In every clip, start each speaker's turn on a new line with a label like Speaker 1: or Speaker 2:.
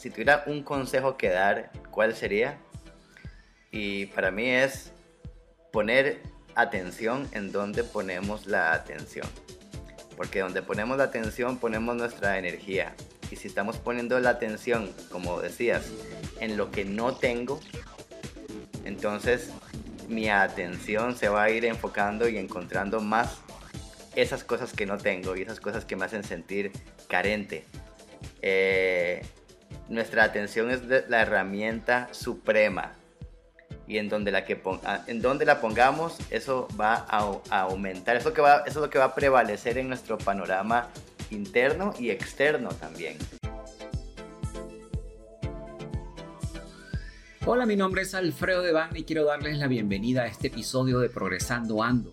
Speaker 1: si tuviera un consejo que dar, ¿cuál sería? Y para mí es poner atención en donde ponemos la atención. Porque donde ponemos la atención ponemos nuestra energía. Y si estamos poniendo la atención, como decías, en lo que no tengo, entonces mi atención se va a ir enfocando y encontrando más esas cosas que no tengo y esas cosas que me hacen sentir carente. Eh, nuestra atención es la herramienta suprema. Y en donde la, que ah, en donde la pongamos eso va a, aumentar, eso, eso es lo que va a prevalecer en nuestro panorama interno y externo también.
Speaker 2: Hola, mi nombre es Alfredo Devane y quiero darles la bienvenida a este episodio de Progresando Ando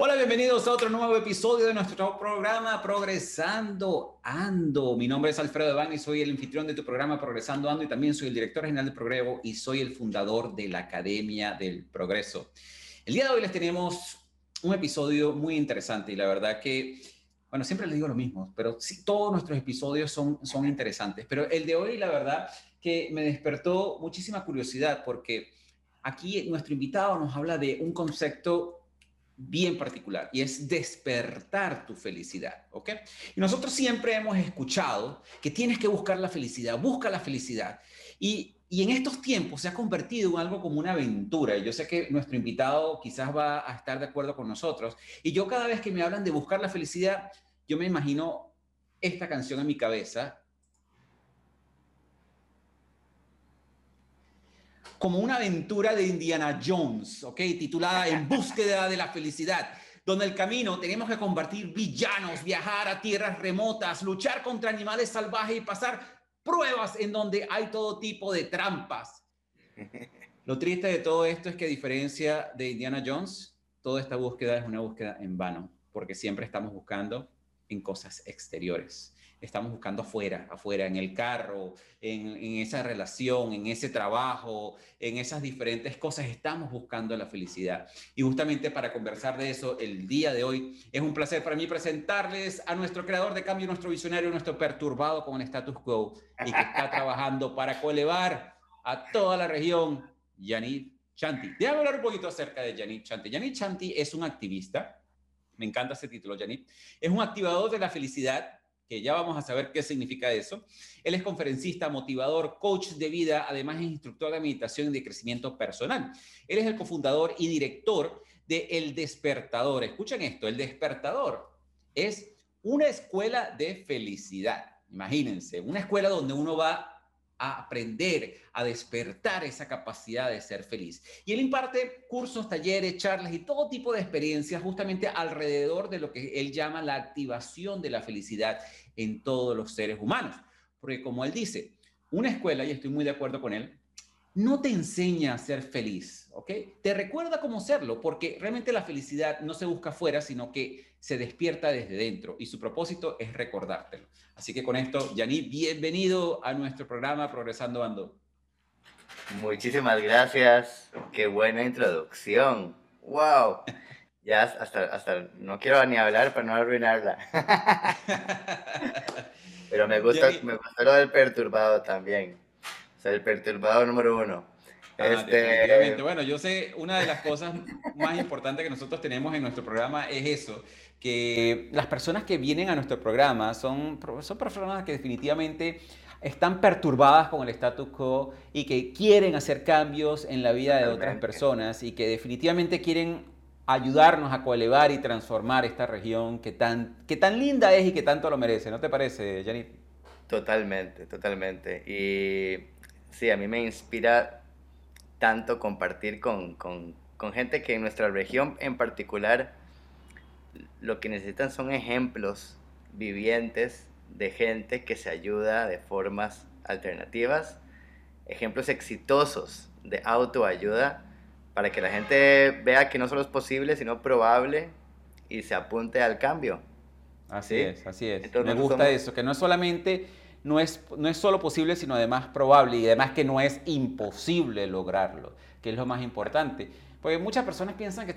Speaker 2: Hola, bienvenidos a otro nuevo episodio de nuestro programa Progresando Ando. Mi nombre es Alfredo Devane y soy el anfitrión de tu programa Progresando Ando y también soy el director general del Progreso y soy el fundador de la Academia del Progreso. El día de hoy les tenemos un episodio muy interesante y la verdad que, bueno, siempre les digo lo mismo, pero sí, todos nuestros episodios son, son interesantes, pero el de hoy la verdad que me despertó muchísima curiosidad porque aquí nuestro invitado nos habla de un concepto bien particular y es despertar tu felicidad, ¿ok? Y nosotros siempre hemos escuchado que tienes que buscar la felicidad, busca la felicidad. Y, y en estos tiempos se ha convertido en algo como una aventura. Y yo sé que nuestro invitado quizás va a estar de acuerdo con nosotros. Y yo cada vez que me hablan de buscar la felicidad, yo me imagino esta canción en mi cabeza como una aventura de Indiana Jones, ¿ok? Titulada En búsqueda de la felicidad, donde el camino tenemos que combatir villanos, viajar a tierras remotas, luchar contra animales salvajes y pasar pruebas en donde hay todo tipo de trampas. Lo triste de todo esto es que a diferencia de Indiana Jones, toda esta búsqueda es una búsqueda en vano, porque siempre estamos buscando en cosas exteriores estamos buscando afuera, afuera, en el carro, en, esa relación, en ese trabajo, en esas diferentes cosas, estamos buscando la felicidad. Y justamente para conversar de eso el día de hoy, es un placer para mí presentarles a nuestro creador de cambio, nuestro visionario, nuestro perturbado con el status quo y que está trabajando para coelevar a toda la región, Yanit Chanti. Déjame hablar un poquito acerca de Yanit Chanti. Yanit Chanti es un activista, me encanta ese título, Yanit, es un activador de la felicidad que ya vamos a saber qué significa eso. Él es conferencista, motivador, coach de vida, además es instructor de meditación y de crecimiento personal. Él es el cofundador y director de El Despertador. Escuchen esto, El Despertador es una escuela de felicidad. Imagínense, una escuela donde uno va a aprender, a despertar esa capacidad de ser feliz. Y él imparte cursos, talleres, charlas y todo tipo de experiencias justamente alrededor de lo que él llama la activación de la felicidad en todos los seres humanos. Porque como él dice, una escuela, y estoy muy de acuerdo con él, no te enseña a ser feliz, ¿ok? Te recuerda cómo serlo, porque realmente la felicidad no se busca afuera, sino que se despierta desde dentro y su propósito es recordártelo. Así que con esto, Yaní, bienvenido a nuestro programa Progresando Ando.
Speaker 1: Muchísimas gracias, qué buena introducción. ¡Wow! Ya hasta, hasta no quiero ni hablar para no arruinarla. Pero me gusta, me gusta lo del perturbado también. O sea, el perturbado número uno.
Speaker 2: Ah, este... Bueno, yo sé, una de las cosas más importantes que nosotros tenemos en nuestro programa es eso, que las personas que vienen a nuestro programa son, son personas que definitivamente están perturbadas con el status quo y que quieren hacer cambios en la vida de otras personas y que definitivamente quieren ayudarnos a coelevar y transformar esta región que tan, que tan linda es y que tanto lo merece. ¿No te parece, Janit?
Speaker 1: Totalmente, totalmente. Y sí, a mí me inspira tanto compartir con, gente que en nuestra región en particular lo que necesitan son ejemplos vivientes de gente que se ayuda de formas alternativas, ejemplos exitosos de autoayuda para que la gente vea que no solo es posible, sino probable y se apunte al cambio.
Speaker 2: Así es, así es. Me gusta eso, que no es solamente, no es, no es solo posible, sino además probable y además que no es imposible lograrlo, que es lo más importante. Porque muchas personas piensan que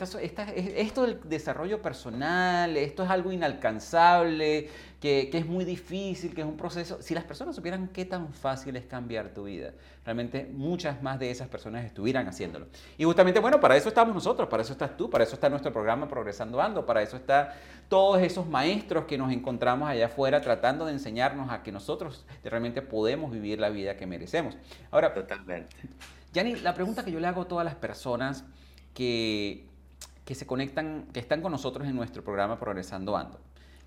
Speaker 2: esto del desarrollo personal, esto es algo inalcanzable, que, es muy difícil, que es un proceso. Si las personas supieran qué tan fácil es cambiar tu vida, realmente muchas más de esas personas estuvieran haciéndolo. Y justamente, bueno, para eso estamos nosotros, para eso estás tú, para eso está nuestro programa Progresando Ando, para eso está todos esos maestros que nos encontramos allá afuera tratando de enseñarnos a que nosotros realmente podemos vivir la vida que merecemos.
Speaker 1: Ahora, totalmente.
Speaker 2: Yanni, la pregunta que yo le hago a todas las personas que, que se conectan, que están con nosotros en nuestro programa Progresando Ando.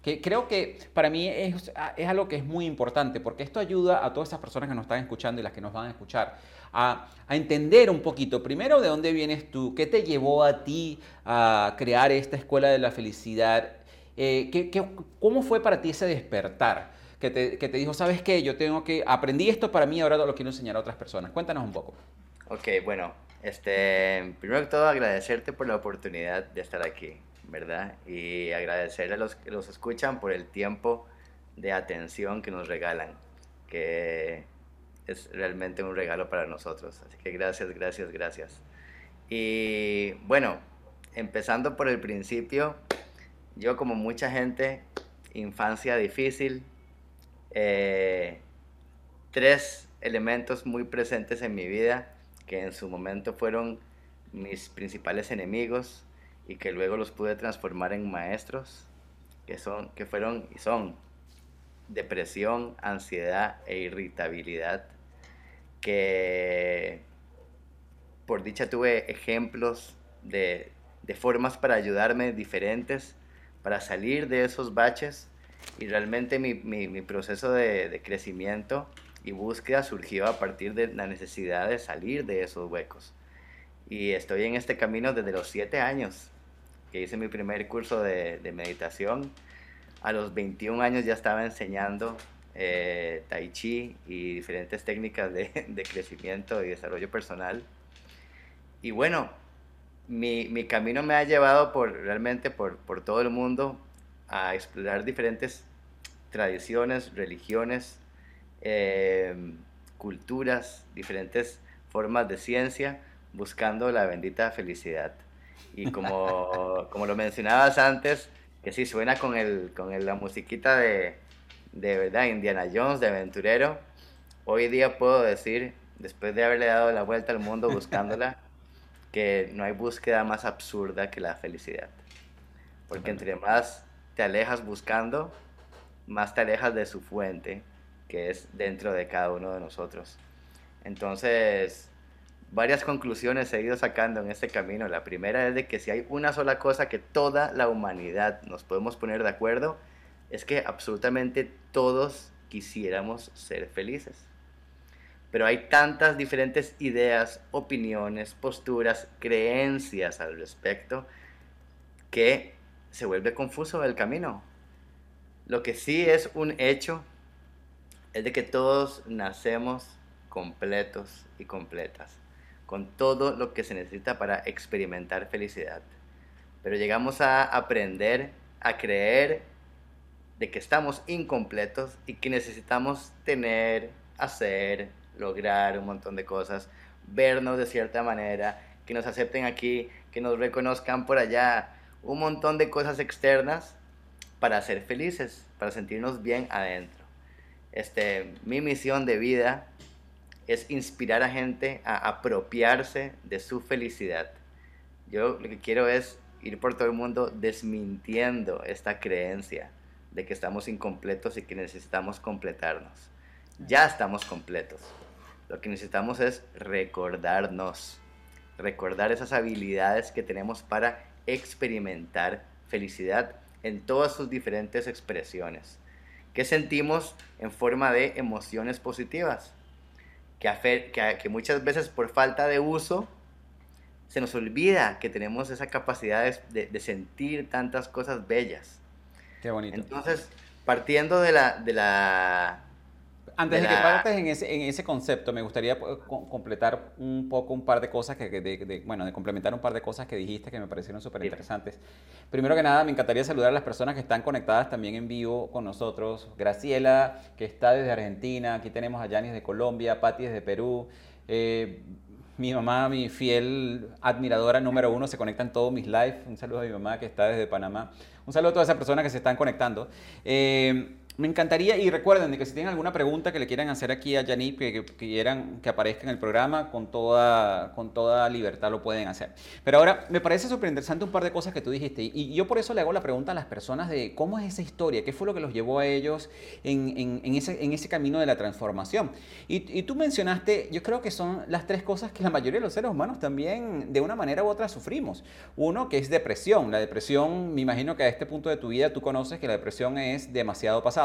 Speaker 2: Que creo que para mí es, es, algo que es muy importante porque esto ayuda a todas esas personas que nos están escuchando y las que nos van a escuchar a, a, entender un poquito, primero, de dónde vienes tú, qué te llevó a ti a crear esta escuela de la felicidad, eh, ¿qué, qué, cómo fue para ti ese despertar que te, que te dijo, sabes qué, yo tengo que, aprendí esto para mí, ahora lo quiero enseñar a otras personas. Cuéntanos un poco.
Speaker 1: Ok, bueno, este, primero que todo agradecerte por la oportunidad de estar aquí, ¿verdad? Y agradecer a los que los escuchan por el tiempo de atención que nos regalan, que es realmente un regalo para nosotros. Así que gracias, gracias, gracias. Y bueno, empezando por el principio, yo como mucha gente, infancia difícil, eh, tres elementos muy presentes en mi vida que en su momento fueron mis principales enemigos y que luego los pude transformar en maestros, que, son, que fueron y son depresión, ansiedad e irritabilidad, que por dicha tuve ejemplos de, formas para ayudarme diferentes, para salir de esos baches y realmente mi, proceso de, de crecimiento y búsqueda surgió a partir de la necesidad de salir de esos huecos. Y estoy en este camino desde los siete años, que hice mi primer curso de, meditación. A los 21 años ya estaba enseñando eh, tai chi y diferentes técnicas de, crecimiento y desarrollo personal. Y bueno, mi, mi, camino me ha llevado por, realmente por todo el mundo a explorar diferentes tradiciones, religiones, Em, culturas, diferentes formas de ciencia, buscando la bendita felicidad. Y como, como lo mencionabas antes, que sí suena con, el, con la musiquita de, de verdad, Indiana Jones, de aventurero, hoy día puedo decir, después de haberle dado la vuelta al mundo buscándola, que no hay búsqueda más absurda que la felicidad. Porque entre más te alejas buscando, más te alejas de su fuente que es dentro de cada uno de nosotros. Entonces, varias conclusiones he ido sacando en este camino. La primera es de que si hay una sola cosa que toda la humanidad nos podemos poner de acuerdo, es que absolutamente todos quisiéramos ser felices. Pero hay tantas diferentes ideas, opiniones, posturas, creencias al respecto que se vuelve confuso el camino. Lo que sí es un hecho es de que todos nacemos completos y completas, con todo lo que se necesita para experimentar felicidad. Pero llegamos a aprender a creer de que estamos incompletos y que necesitamos tener, hacer, lograr un montón de cosas, vernos de cierta manera, que nos acepten aquí, que nos reconozcan por allá, un montón de cosas externas para ser felices, para sentirnos bien adentro. Este, mi misión de vida es inspirar a gente a apropiarse de su felicidad. Yo lo que quiero es ir por todo el mundo desmintiendo esta creencia de que estamos incompletos y que necesitamos completarnos. Ya estamos completos. Lo que necesitamos es recordarnos, recordar esas habilidades que tenemos para experimentar felicidad en todas sus diferentes expresiones que sentimos en forma de emociones positivas, que, que, muchas veces por falta de uso se nos olvida que tenemos esa capacidad de, sentir tantas cosas bellas.
Speaker 2: Qué bonito.
Speaker 1: Entonces, partiendo de la, de la
Speaker 2: Antes de, que partes en ese, en ese concepto, me gustaría pues, completar un poco un par de cosas, que, de, bueno, de complementar un par de cosas que dijiste que me parecieron súper interesantes. Primero que nada, me encantaría saludar a las personas que están conectadas también en vivo con nosotros. Graciela, que está desde Argentina, aquí tenemos a Yanis de Colombia, Patti desde Perú. Eh, mi mamá, mi fiel admiradora número uno, se conecta en todos mis lives. Un saludo a mi mamá que está desde Panamá. Un saludo a todas esas personas que se están conectando. Eh, me encantaría, y recuerden que si tienen alguna pregunta que le quieran hacer aquí a Yanip, que, quieran que aparezca en el programa, con toda, con toda libertad lo pueden hacer. Pero ahora, me parece súper un par de cosas que tú dijiste, y yo por eso le hago la pregunta a las personas de cómo es esa historia, qué fue lo que los llevó a ellos en, ese, en ese, camino de la transformación. Y, tú mencionaste, yo creo que son las tres cosas que la mayoría de los seres humanos también, de una manera u otra, sufrimos. Uno, que es depresión. La depresión, me imagino que a este punto de tu vida tú conoces que la depresión es demasiado pasada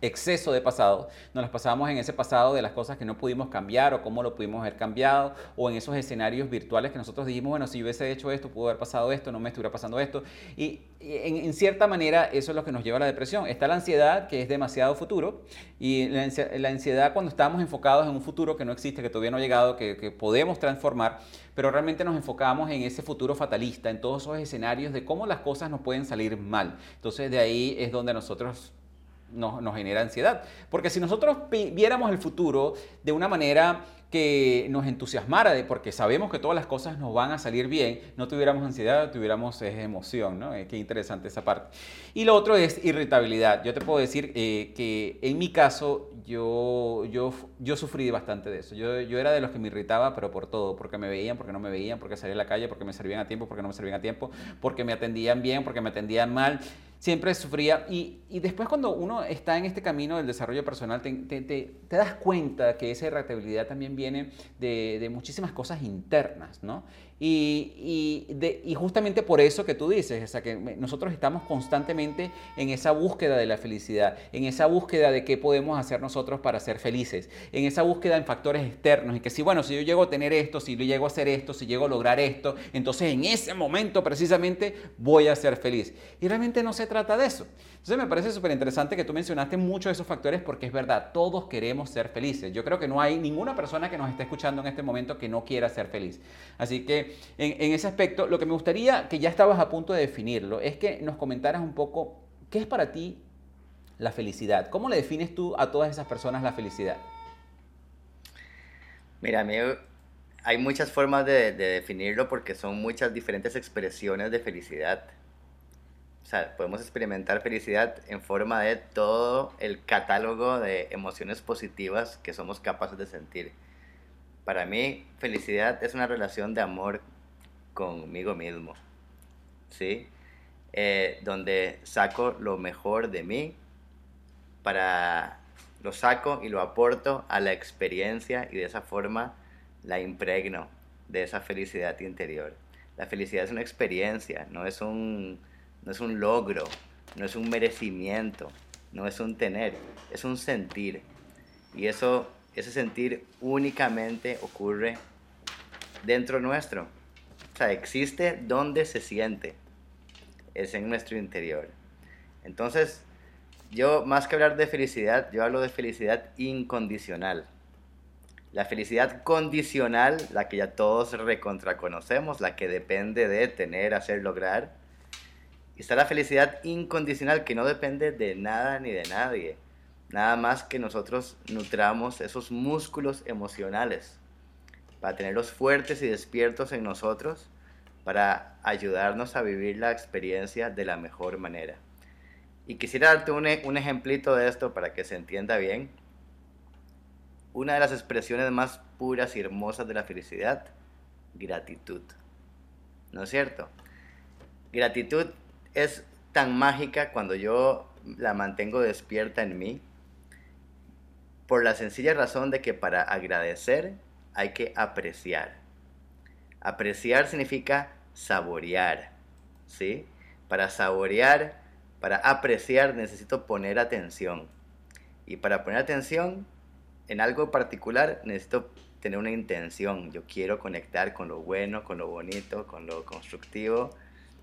Speaker 2: exceso de pasado. Nos las pasábamos en ese pasado de las cosas que no pudimos cambiar o cómo lo pudimos haber cambiado o en esos escenarios virtuales que nosotros dijimos, bueno, si hubiese hecho esto, pudo haber pasado esto, no me estuviera pasando esto. Y, en, cierta manera eso es lo que nos lleva a la depresión. Está la ansiedad, que es demasiado futuro, y la, ansiedad cuando estamos enfocados en un futuro que no existe, que todavía no ha llegado, que, que podemos transformar, pero realmente nos enfocamos en ese futuro fatalista, en todos esos escenarios de cómo las cosas nos pueden salir mal. Entonces de ahí es donde nosotros nos, genera ansiedad. Porque si nosotros viéramos el futuro de una manera que nos entusiasmara, de, porque sabemos que todas las cosas nos van a salir bien, no tuviéramos ansiedad, tuviéramos emoción, ¿no? Eh, qué interesante esa parte. Y lo otro es irritabilidad. Yo te puedo decir eh, que en mi caso yo, yo, yo sufrí bastante de eso. Yo, yo era de los que me irritaba, pero por todo, porque me veían, porque no me veían, porque salía a la calle, porque me servían a tiempo, porque no me servían a tiempo, porque me atendían bien, porque me atendían mal siempre sufría. Y, y, después cuando uno está en este camino del desarrollo personal, te, te, te, das cuenta que esa irritabilidad también viene de, de muchísimas cosas internas, ¿no? Y, y, justamente por eso que tú dices, o sea, que nosotros estamos constantemente en esa búsqueda de la felicidad, en esa búsqueda de qué podemos hacer nosotros para ser felices, en esa búsqueda en factores externos y que si, bueno, si yo llego a tener esto, si yo llego a hacer esto, si llego a lograr esto, entonces en ese momento precisamente voy a ser feliz. Y realmente no se trata de eso. Entonces me parece súper interesante que tú mencionaste muchos de esos factores porque es verdad, todos queremos ser felices. Yo creo que no hay ninguna persona que nos esté escuchando en este momento que no quiera ser feliz. Así que en, ese aspecto, lo que me gustaría, que ya estabas a punto de definirlo, es que nos comentaras un poco qué es para ti la felicidad. ¿Cómo le defines tú a todas esas personas la felicidad?
Speaker 1: Mira, amigo, hay muchas formas de definirlo porque son muchas diferentes expresiones de felicidad. O sea, podemos experimentar felicidad en forma de todo el catálogo de emociones positivas que somos capaces de sentir. Para mí, felicidad es una relación de amor conmigo mismo, ¿sí? Eh, donde saco lo mejor de mí para lo saco y lo aporto a la experiencia y de esa forma la impregno de esa felicidad interior. La felicidad es una experiencia, no es un no es un logro, no es un merecimiento, no es un tener, es un sentir. Y eso, ese sentir únicamente ocurre dentro nuestro. O sea, existe donde se siente. Es en nuestro interior. Entonces, yo más que hablar de felicidad, yo hablo de felicidad incondicional. La felicidad condicional, la que ya todos recontraconocemos, la que depende de tener, hacer, lograr, está la felicidad incondicional que no depende de nada ni de nadie. Nada más que nosotros nutramos esos músculos emocionales para tenerlos fuertes y despiertos en nosotros para ayudarnos a vivir la experiencia de la mejor manera. Y quisiera darte un, un ejemplito de esto para que se entienda bien. Una de las expresiones más puras y hermosas de la felicidad, gratitud. ¿No es cierto? Gratitud es tan mágica cuando yo la mantengo despierta en mí, por la sencilla razón de que para agradecer hay que apreciar. Apreciar significa saborear, ¿sí? Para saborear, para apreciar necesito poner atención. Y para poner atención en algo particular necesito tener una intención. Yo quiero conectar con lo bueno, con lo bonito, con lo constructivo,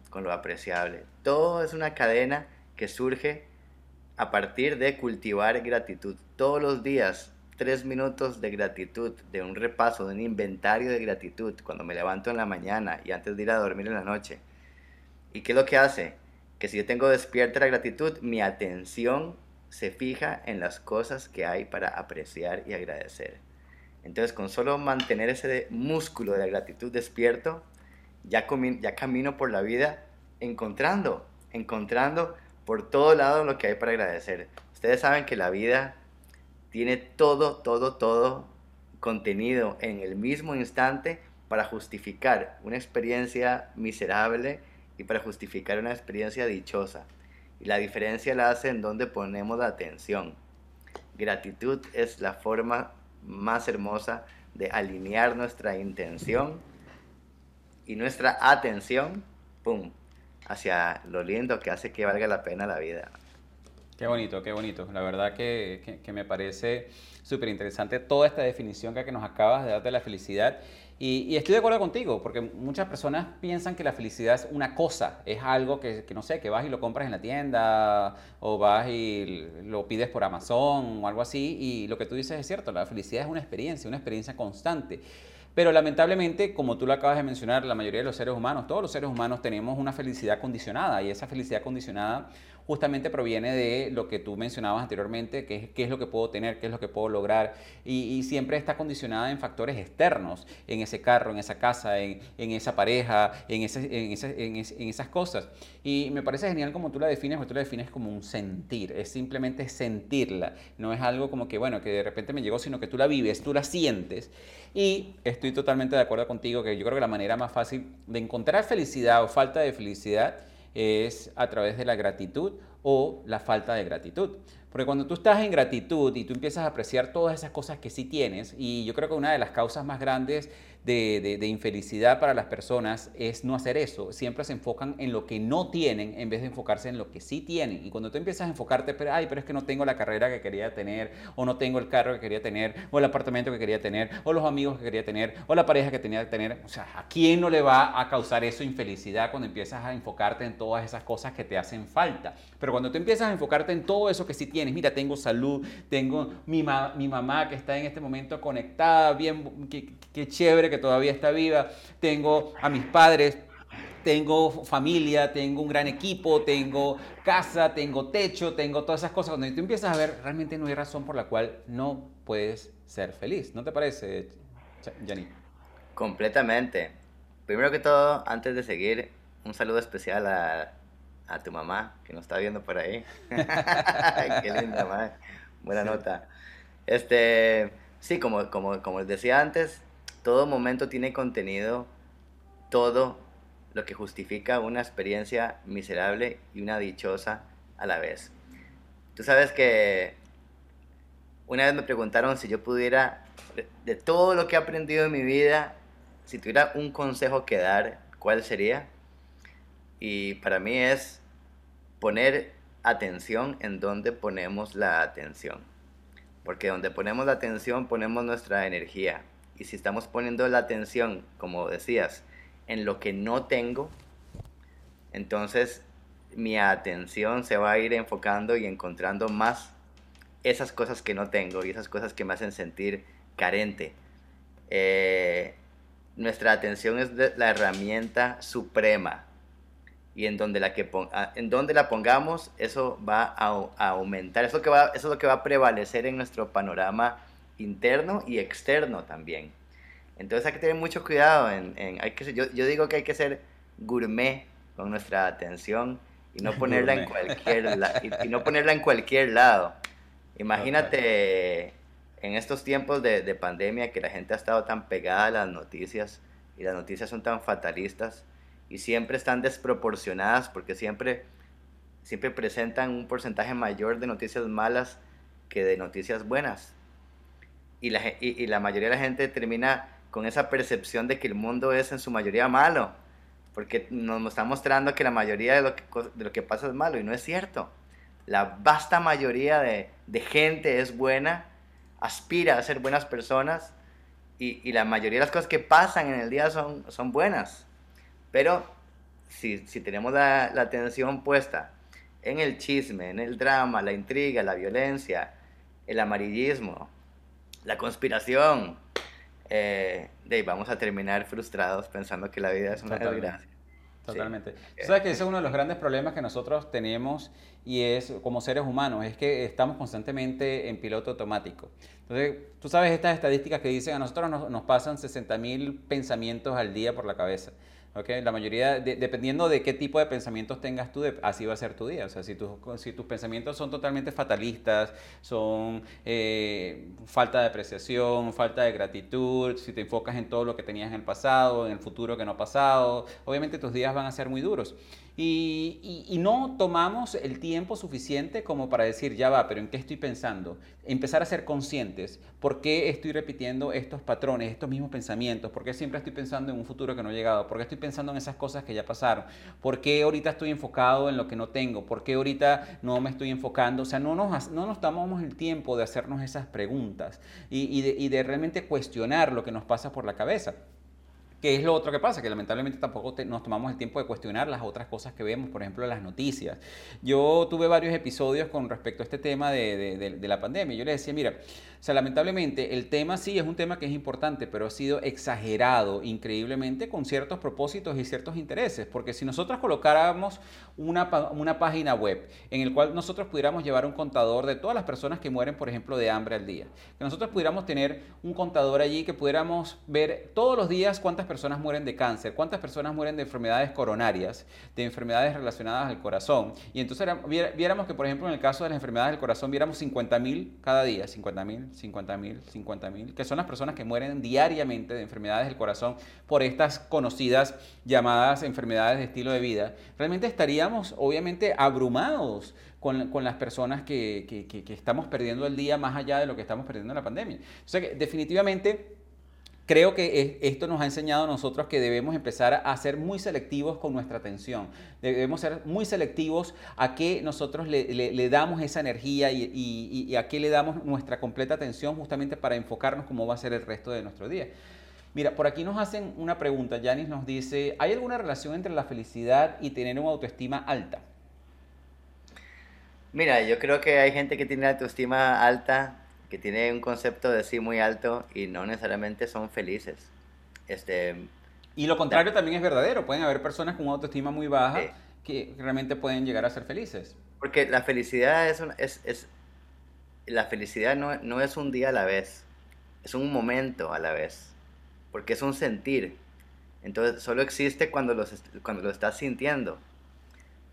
Speaker 1: con lo apreciable. Todo es una cadena que surge a partir de cultivar gratitud. Todos los días, tres minutos de gratitud, de un repaso, de un inventario de gratitud, cuando me levanto en la mañana y antes de ir a dormir en la noche. ¿Y qué es lo que hace? Que si yo tengo despierta la gratitud, mi atención se fija en las cosas que hay para apreciar y agradecer. Entonces, con solo mantener ese músculo de la gratitud despierto, ya, ya camino por la vida encontrando, encontrando por todo lado lo que hay para agradecer. Ustedes saben que la vida tiene todo, todo, todo contenido en el mismo instante para justificar una experiencia miserable y para justificar una experiencia dichosa. Y la diferencia la hace en donde ponemos la atención. Gratitud es la forma más hermosa de alinear nuestra intención y nuestra atención, ¡pum!, hacia lo lindo que hace que valga la pena la vida.
Speaker 2: Qué bonito, qué bonito. La verdad que, que, me parece súper interesante toda esta definición que, nos acabas de dar de la felicidad. Y, estoy de acuerdo contigo, porque muchas personas piensan que la felicidad es una cosa, es algo que, que, no sé, que vas y lo compras en la tienda o vas y lo pides por Amazon o algo así. Y lo que tú dices es cierto, la felicidad es una experiencia, una experiencia constante. Pero lamentablemente, como tú lo acabas de mencionar, la mayoría de los seres humanos, todos los seres humanos tenemos una felicidad condicionada y esa felicidad condicionada justamente proviene de lo que tú mencionabas anteriormente, que es qué es lo que puedo tener, qué es lo que puedo lograr, y, siempre está condicionada en factores externos, en ese carro, en esa casa, en, esa pareja, en, en, esas cosas. Y me parece genial como tú la defines, porque tú la defines como un sentir, es simplemente sentirla, no es algo como que, bueno, que de repente me llegó, sino que tú la vives, tú la sientes. Y estoy totalmente de acuerdo contigo que yo creo que la manera más fácil de encontrar felicidad o falta de felicidad es a través de la gratitud o la falta de gratitud. Porque cuando tú estás en gratitud y tú empiezas a apreciar todas esas cosas que sí tienes, y yo creo que una de las causas más grandes de, infelicidad para las personas es no hacer eso. Siempre se enfocan en lo que no tienen en vez de enfocarse en lo que sí tienen. Y cuando tú empiezas a enfocarte, pero, ay, pero es que no tengo la carrera que quería tener, o no tengo el carro que quería tener, o el apartamento que quería tener, o los amigos que quería tener, o la pareja que tenía que tener. O sea, ¿a quién no le va a causar eso infelicidad cuando empiezas a enfocarte en todas esas cosas que te hacen falta? Pero cuando tú empiezas a enfocarte en todo eso que sí tienes, mira, tengo salud, tengo mi, mi mamá que está en este momento conectada, bien, qué chévere que todavía está viva, tengo a mis padres, tengo familia, tengo un gran equipo, tengo casa, tengo techo, tengo todas esas cosas. Cuando tú empiezas a ver, realmente no hay razón por la cual no puedes ser feliz. ¿No te parece, Yanni?
Speaker 1: Completamente. Primero que todo, antes de seguir, un saludo especial a, a tu mamá, que nos está viendo por ahí. Qué linda, madre. Buena nota. Este, sí, como, como, como les decía antes, todo momento tiene contenido todo lo que justifica una experiencia miserable y una dichosa a la vez. Tú sabes que una vez me preguntaron si yo pudiera, de, todo lo que he aprendido en mi vida, si tuviera un consejo que dar, ¿cuál sería? Y para mí es poner atención en donde ponemos la atención. Porque donde ponemos la atención ponemos nuestra energía, y si estamos poniendo la atención, como decías, en lo que no tengo, entonces mi atención se va a ir enfocando y encontrando más esas cosas que no tengo y esas cosas que me hacen sentir carente. Eh, nuestra atención es la herramienta suprema y en donde la, que en donde la pongamos, eso va a, aumentar, eso, que va, eso es lo que va a prevalecer en nuestro panorama interno y externo también. Entonces hay que tener mucho cuidado. En, hay que, yo, yo, digo que hay que ser gourmet con nuestra atención y no ponerla, en cualquier, y, no ponerla en cualquier lado. Imagínate en estos tiempos de, de, pandemia que la gente ha estado tan pegada a las noticias y las noticias son tan fatalistas y siempre están desproporcionadas porque siempre, siempre presentan un porcentaje mayor de noticias malas que de noticias buenas y la, y, la mayoría de la gente termina con esa percepción de que el mundo es en su mayoría malo, porque nos está mostrando que la mayoría de lo que, de lo que pasa es malo y no es cierto. La vasta mayoría de, de gente es buena, aspira a ser buenas personas y, y, la mayoría de las cosas que pasan en el día son, son buenas. Pero si, si tenemos la, la atención puesta en el chisme, en el drama, la intriga, la violencia, el amarillismo, la conspiración, eh, de vamos a terminar frustrados pensando que la vida es una desgracia.
Speaker 2: Totalmente. Tú sabes que ese es uno de los grandes problemas que nosotros tenemos y es como seres humanos, es que estamos constantemente en piloto automático. Entonces, tú sabes estas estadísticas que dicen a nosotros nos, nos pasan 60 mil pensamientos al día por la cabeza. Okay, la mayoría, dependiendo de qué tipo de pensamientos tengas tú, así va a ser tu día. O sea, si, si tus pensamientos son totalmente fatalistas, son eh, falta de apreciación, falta de gratitud, si te enfocas en todo lo que tenías en el pasado, en el futuro que no ha pasado, obviamente tus días van a ser muy duros. Y, no tomamos el tiempo suficiente como para decir, ya va, pero ¿en qué estoy pensando? Empezar a ser conscientes. ¿Por qué estoy repitiendo estos patrones, estos mismos pensamientos? ¿Por qué siempre estoy pensando en un futuro que no ha llegado? ¿Por qué estoy pensando en esas cosas que ya pasaron? ¿Por qué ahorita estoy enfocado en lo que no tengo? ¿Por qué ahorita no me estoy enfocando? O sea, no nos, no nos tomamos el tiempo de hacernos esas preguntas y de realmente cuestionar lo que nos pasa por la cabeza. ¿Qué es lo otro que pasa? Que lamentablemente tampoco nos tomamos el tiempo de cuestionar las otras cosas que vemos, por ejemplo, las noticias. Yo tuve varios episodios con respecto a este tema de, de la pandemia. Yo le decía, mira, sea, lamentablemente el tema sí es un tema que es importante, pero ha sido exagerado increíblemente con ciertos propósitos y ciertos intereses, porque si nosotros colocáramos una, una página web en la cual nosotros pudiéramos llevar un contador de todas las personas que mueren, por ejemplo, de hambre al día, que nosotros pudiéramos tener un contador allí que pudiéramos ver todos los días cuántas personas mueren de cáncer, cuántas personas mueren de enfermedades coronarias, de enfermedades relacionadas al corazón, y entonces viéramos que, por ejemplo, en el caso de las enfermedades del corazón, viéramos 50.000 cada día, 50.000. 50.000, 50.000, que son las personas que mueren diariamente de enfermedades del corazón por estas conocidas llamadas enfermedades de estilo de vida, realmente estaríamos obviamente abrumados con, con, las personas que, que, que, estamos perdiendo el día más allá de lo que estamos perdiendo en la pandemia. O sea que definitivamente Creo que esto nos ha enseñado a nosotros que debemos empezar a ser muy selectivos con nuestra atención. Debemos ser muy selectivos a qué nosotros le, damos esa energía y, a qué le damos nuestra completa atención justamente para enfocarnos cómo va a ser el resto de nuestro día. Mira, por aquí nos hacen una pregunta. Yanis nos dice, ¿hay alguna relación entre la felicidad y tener una autoestima alta?
Speaker 1: Mira, yo creo que hay gente que tiene autoestima alta que tiene un concepto de sí muy alto y no necesariamente son felices. Este,
Speaker 2: y lo contrario también es verdadero. Pueden haber personas con una autoestima muy baja que realmente pueden llegar a ser felices.
Speaker 1: Porque la felicidad es, es, es la felicidad no, no, es un día a la vez, es un momento a la vez, porque es un sentir. Entonces solo existe cuando, los, cuando lo estás sintiendo.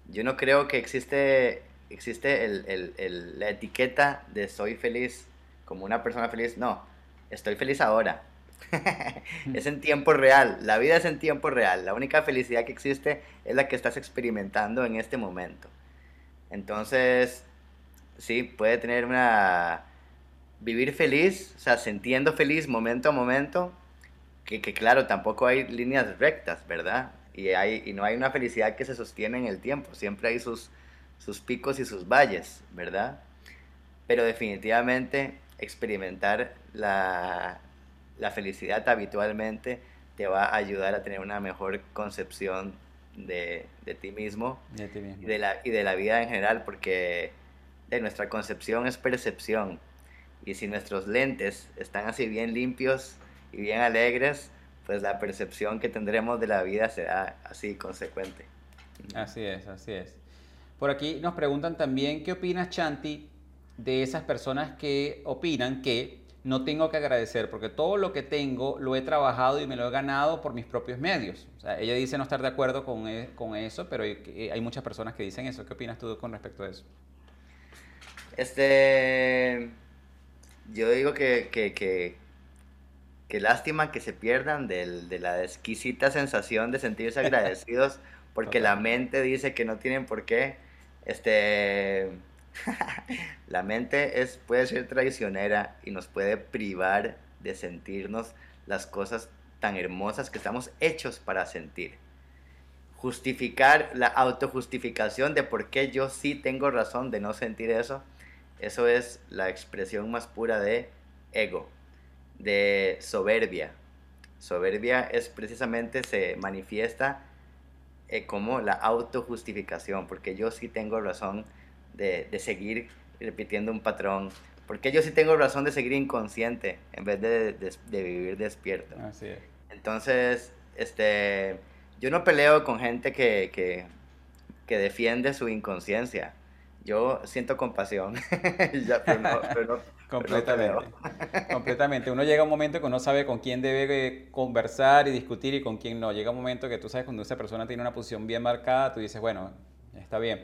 Speaker 1: Yo no creo que existe, existe el, el, el, la etiqueta de soy feliz como una persona feliz, no, estoy feliz ahora. es en tiempo real, la vida es en tiempo real, la única felicidad que existe es la que estás experimentando en este momento. Entonces, sí, puede tener una... Vivir feliz, o sea, sintiendo feliz momento a momento, que, que claro, tampoco hay líneas rectas, ¿verdad? Y, hay, y no hay una felicidad que se sostiene en el tiempo, siempre hay sus, sus picos y sus valles, ¿verdad? Pero definitivamente experimentar la, felicidad habitualmente te va a ayudar a tener una mejor concepción de, ti mismo, Y, de la, y de la vida en general, porque de nuestra concepción es percepción. Y si nuestros lentes están así bien limpios y bien alegres, pues la percepción que tendremos de la vida será así consecuente.
Speaker 2: Así es, así es. Por aquí nos preguntan también, ¿qué opinas, Chanti, de esas personas que opinan que no tengo que agradecer porque todo lo que tengo lo he trabajado y me lo he ganado por mis propios medios. ella dice no estar de acuerdo con, e, con eso, pero hay, muchas personas que dicen eso. ¿Qué opinas tú con respecto a eso?
Speaker 1: Este, yo digo que, que, que, lástima que se pierdan de la exquisita sensación de sentirse agradecidos porque la mente dice que no tienen por qué. Este, la mente es, puede ser traicionera y nos puede privar de sentirnos las cosas tan hermosas que estamos hechos para sentir. Justificar la autojustificación de por qué yo sí tengo razón de no sentir eso, eso es la expresión más pura de ego, de soberbia. Soberbia es precisamente, se manifiesta eh, como la autojustificación, porque yo sí tengo razón de, de, seguir repitiendo un patrón, porque yo sí tengo razón de seguir inconsciente en vez de, de, de vivir despierto.
Speaker 2: Así es.
Speaker 1: Entonces, este, yo no peleo con gente que, que, que defiende su inconsciencia. Yo siento compasión, ya, pero no, pero no,
Speaker 2: Completamente. Completamente. Uno llega a un momento que uno sabe con quién debe conversar y discutir y con quién no. Llega un momento que tú sabes cuando esa persona tiene una posición bien marcada, tú dices, bueno, está bien.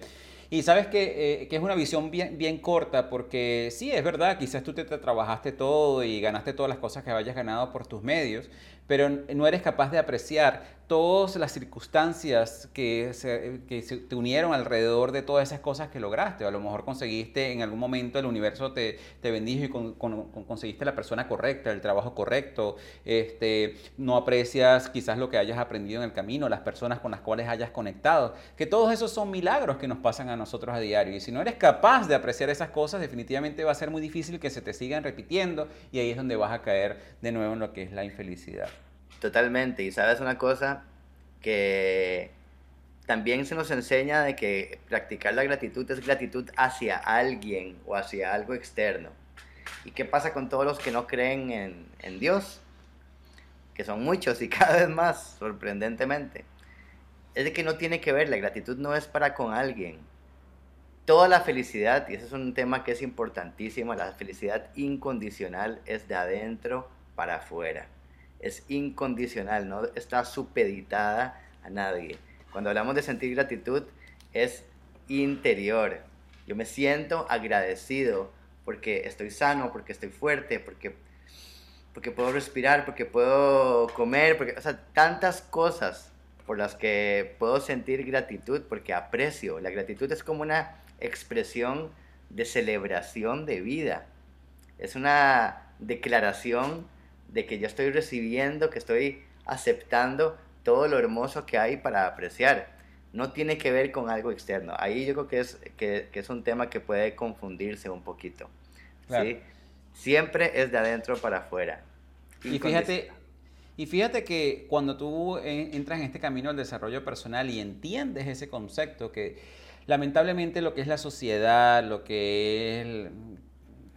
Speaker 2: Y sabes que, eh, que, es una visión bien, bien corta porque sí, es verdad, quizás tú te, te, trabajaste todo y ganaste todas las cosas que hayas ganado por tus medios, pero no eres capaz de apreciar todas las circunstancias que se, que se te unieron alrededor de todas esas cosas que lograste. A lo mejor conseguiste en algún momento el universo te, te bendijo y con, con, con conseguiste la persona correcta, el trabajo correcto. Este, no aprecias quizás lo que hayas aprendido en el camino, las personas con las cuales hayas conectado. Que todos esos son milagros que nos pasan a nosotros a diario. Y si no eres capaz de apreciar esas cosas, definitivamente va a ser muy difícil que se te sigan repitiendo y ahí es donde vas a caer de nuevo en lo que es la infelicidad.
Speaker 1: Totalmente. Y sabes una cosa que también se nos enseña de que practicar la gratitud es gratitud hacia alguien o hacia algo externo. ¿Y qué pasa con todos los que no creen en, en Dios? Que son muchos y cada vez más, sorprendentemente. Es de que no tiene que ver, la gratitud no es para con alguien. Toda la felicidad, y ese es un tema que es importantísimo, la felicidad incondicional es de adentro para afuera es incondicional, no está supeditada a nadie. Cuando hablamos de sentir gratitud, es interior. Yo me siento agradecido porque estoy sano, porque estoy fuerte, porque, porque puedo respirar, porque puedo comer, porque, o sea, tantas cosas por las que puedo sentir gratitud, porque aprecio. La gratitud es como una expresión de celebración de vida. Es una declaración de que yo estoy recibiendo, que estoy aceptando todo lo hermoso que hay para apreciar. No tiene que ver con algo externo. Ahí yo creo que es, que, que es un tema que puede confundirse un poquito. ¿sí? Siempre es de adentro para afuera.
Speaker 2: Y fíjate, y fíjate que cuando tú entras en este camino del desarrollo personal y entiendes ese concepto que lamentablemente lo que es la sociedad, lo que es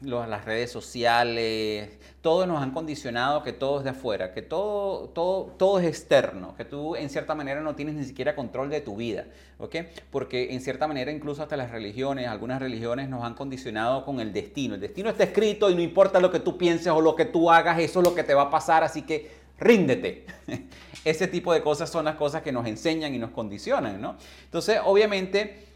Speaker 2: las redes sociales, todo nos han condicionado que todo es de afuera, que todo, todo, todo es externo, que tú en cierta manera no tienes ni siquiera control de tu vida, ¿ok? Porque en cierta manera incluso hasta las religiones, algunas religiones nos han condicionado con el destino. El destino está escrito y no importa lo que tú pienses o lo que tú hagas, eso es lo que te va a pasar, así que ríndete. Ese tipo de cosas son las cosas que nos enseñan y nos condicionan, ¿no? Entonces, obviamente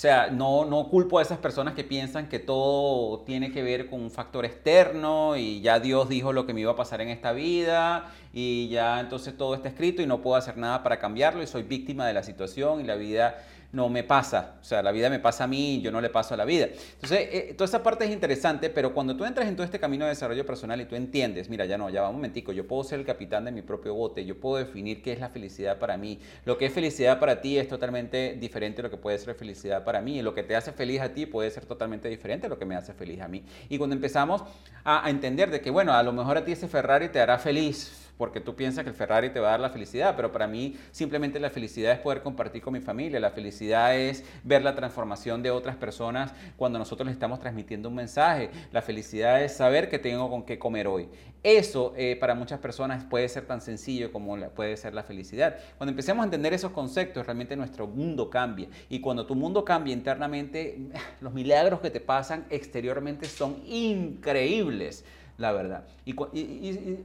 Speaker 2: sea, no, no culpo a esas personas que piensan que todo tiene que ver con un factor externo y ya Dios dijo lo que me iba a pasar en esta vida y ya entonces todo está escrito y no puedo hacer nada para cambiarlo y soy víctima de la situación y la vida no me pasa. O sea, la vida me pasa a mí yo no le paso a la vida. Entonces, eh, toda esa parte es interesante, pero cuando tú entras en todo este camino de desarrollo personal y tú entiendes, mira, ya no, ya va un momentico, yo puedo ser el capitán de mi propio bote, yo puedo definir qué es la felicidad para mí. Lo que es felicidad para ti es totalmente diferente a lo que puede ser felicidad para mí. Y lo que te hace feliz a ti puede ser totalmente diferente a lo que me hace feliz a mí. Y cuando empezamos a, a entender de que, bueno, a lo mejor a ti ese Ferrari te hará feliz, porque tú piensas que el Ferrari te va a dar la felicidad, pero para mí simplemente la felicidad es poder compartir con mi familia, la felicidad es ver la transformación de otras personas cuando nosotros les estamos transmitiendo un mensaje, la felicidad es saber que tengo con qué comer hoy. Eso eh, para muchas personas puede ser tan sencillo como puede ser la felicidad. Cuando empecemos a entender esos conceptos, realmente nuestro mundo cambia. Y cuando tu mundo cambia internamente, los milagros que te pasan exteriormente son increíbles la verdad. Y,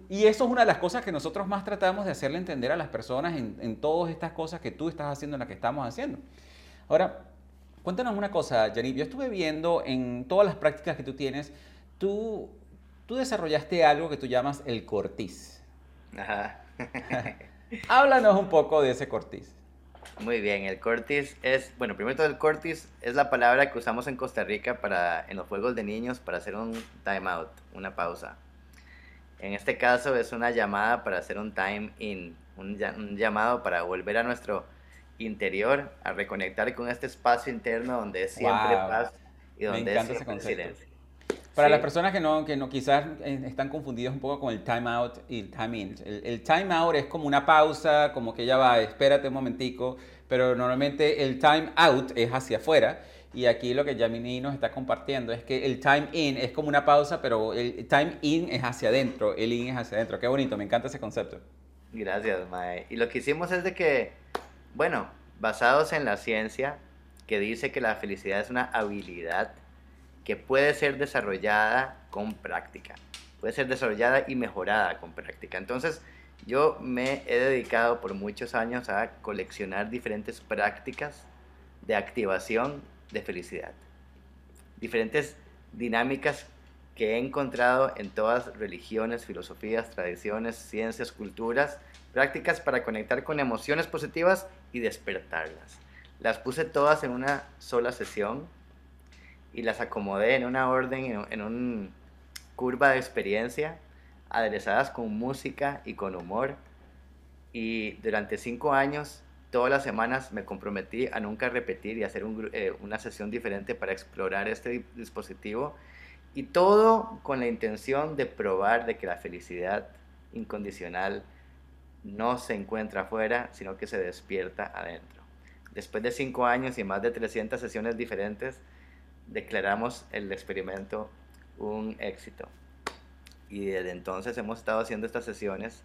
Speaker 2: y, eso es una de las cosas que nosotros más tratamos de hacerle entender a las personas en, en todas estas cosas que tú estás haciendo, en las que estamos haciendo. Ahora, cuéntanos una cosa, Janib. Yo estuve viendo en todas las prácticas que tú tienes, tú, tú desarrollaste algo que tú llamas el cortiz. Ajá. Háblanos un poco de ese cortiz.
Speaker 1: Muy bien, el cortis es, bueno, primero todo el cortis es la palabra que usamos en Costa Rica para, en los juegos de niños para hacer un time out, una pausa. En este caso es una llamada para hacer un time in, un, llamado para volver a nuestro interior, a reconectar con este espacio interno donde es siempre paz y donde es siempre silencio.
Speaker 2: Para las personas que no, que no quizás eh, están confundidos un poco con el time out y el time in. El, time out es como una pausa, como que ya va, espérate un momentico, pero normalmente el time out es hacia afuera. Y aquí lo que Yamini nos está compartiendo es que el time in es como una pausa, pero el time in es hacia adentro, el in es hacia adentro. Qué bonito, me encanta ese concepto.
Speaker 1: Gracias, Mae. Y lo que hicimos es de que, bueno, basados en la ciencia, que dice que la felicidad es una habilidad que puede ser desarrollada con práctica. Puede ser desarrollada y mejorada con práctica. Entonces, yo me he dedicado por muchos años a coleccionar diferentes prácticas de activación de felicidad. Diferentes dinámicas que he encontrado en todas religiones, filosofías, tradiciones, ciencias, culturas, prácticas para conectar con emociones positivas y despertarlas. Las puse todas en una sola sesión y las acomodé en una orden, en, una curva de experiencia, aderezadas con música y con humor. Y durante cinco años, todas las semanas me comprometí a nunca repetir y hacer eh, una sesión diferente para explorar este dispositivo. Y todo con la intención de probar de que la felicidad incondicional no se encuentra afuera, sino que se despierta adentro. Después de cinco años y más de 300 sesiones diferentes, declaramos el experimento un éxito. Y desde entonces hemos estado haciendo estas sesiones,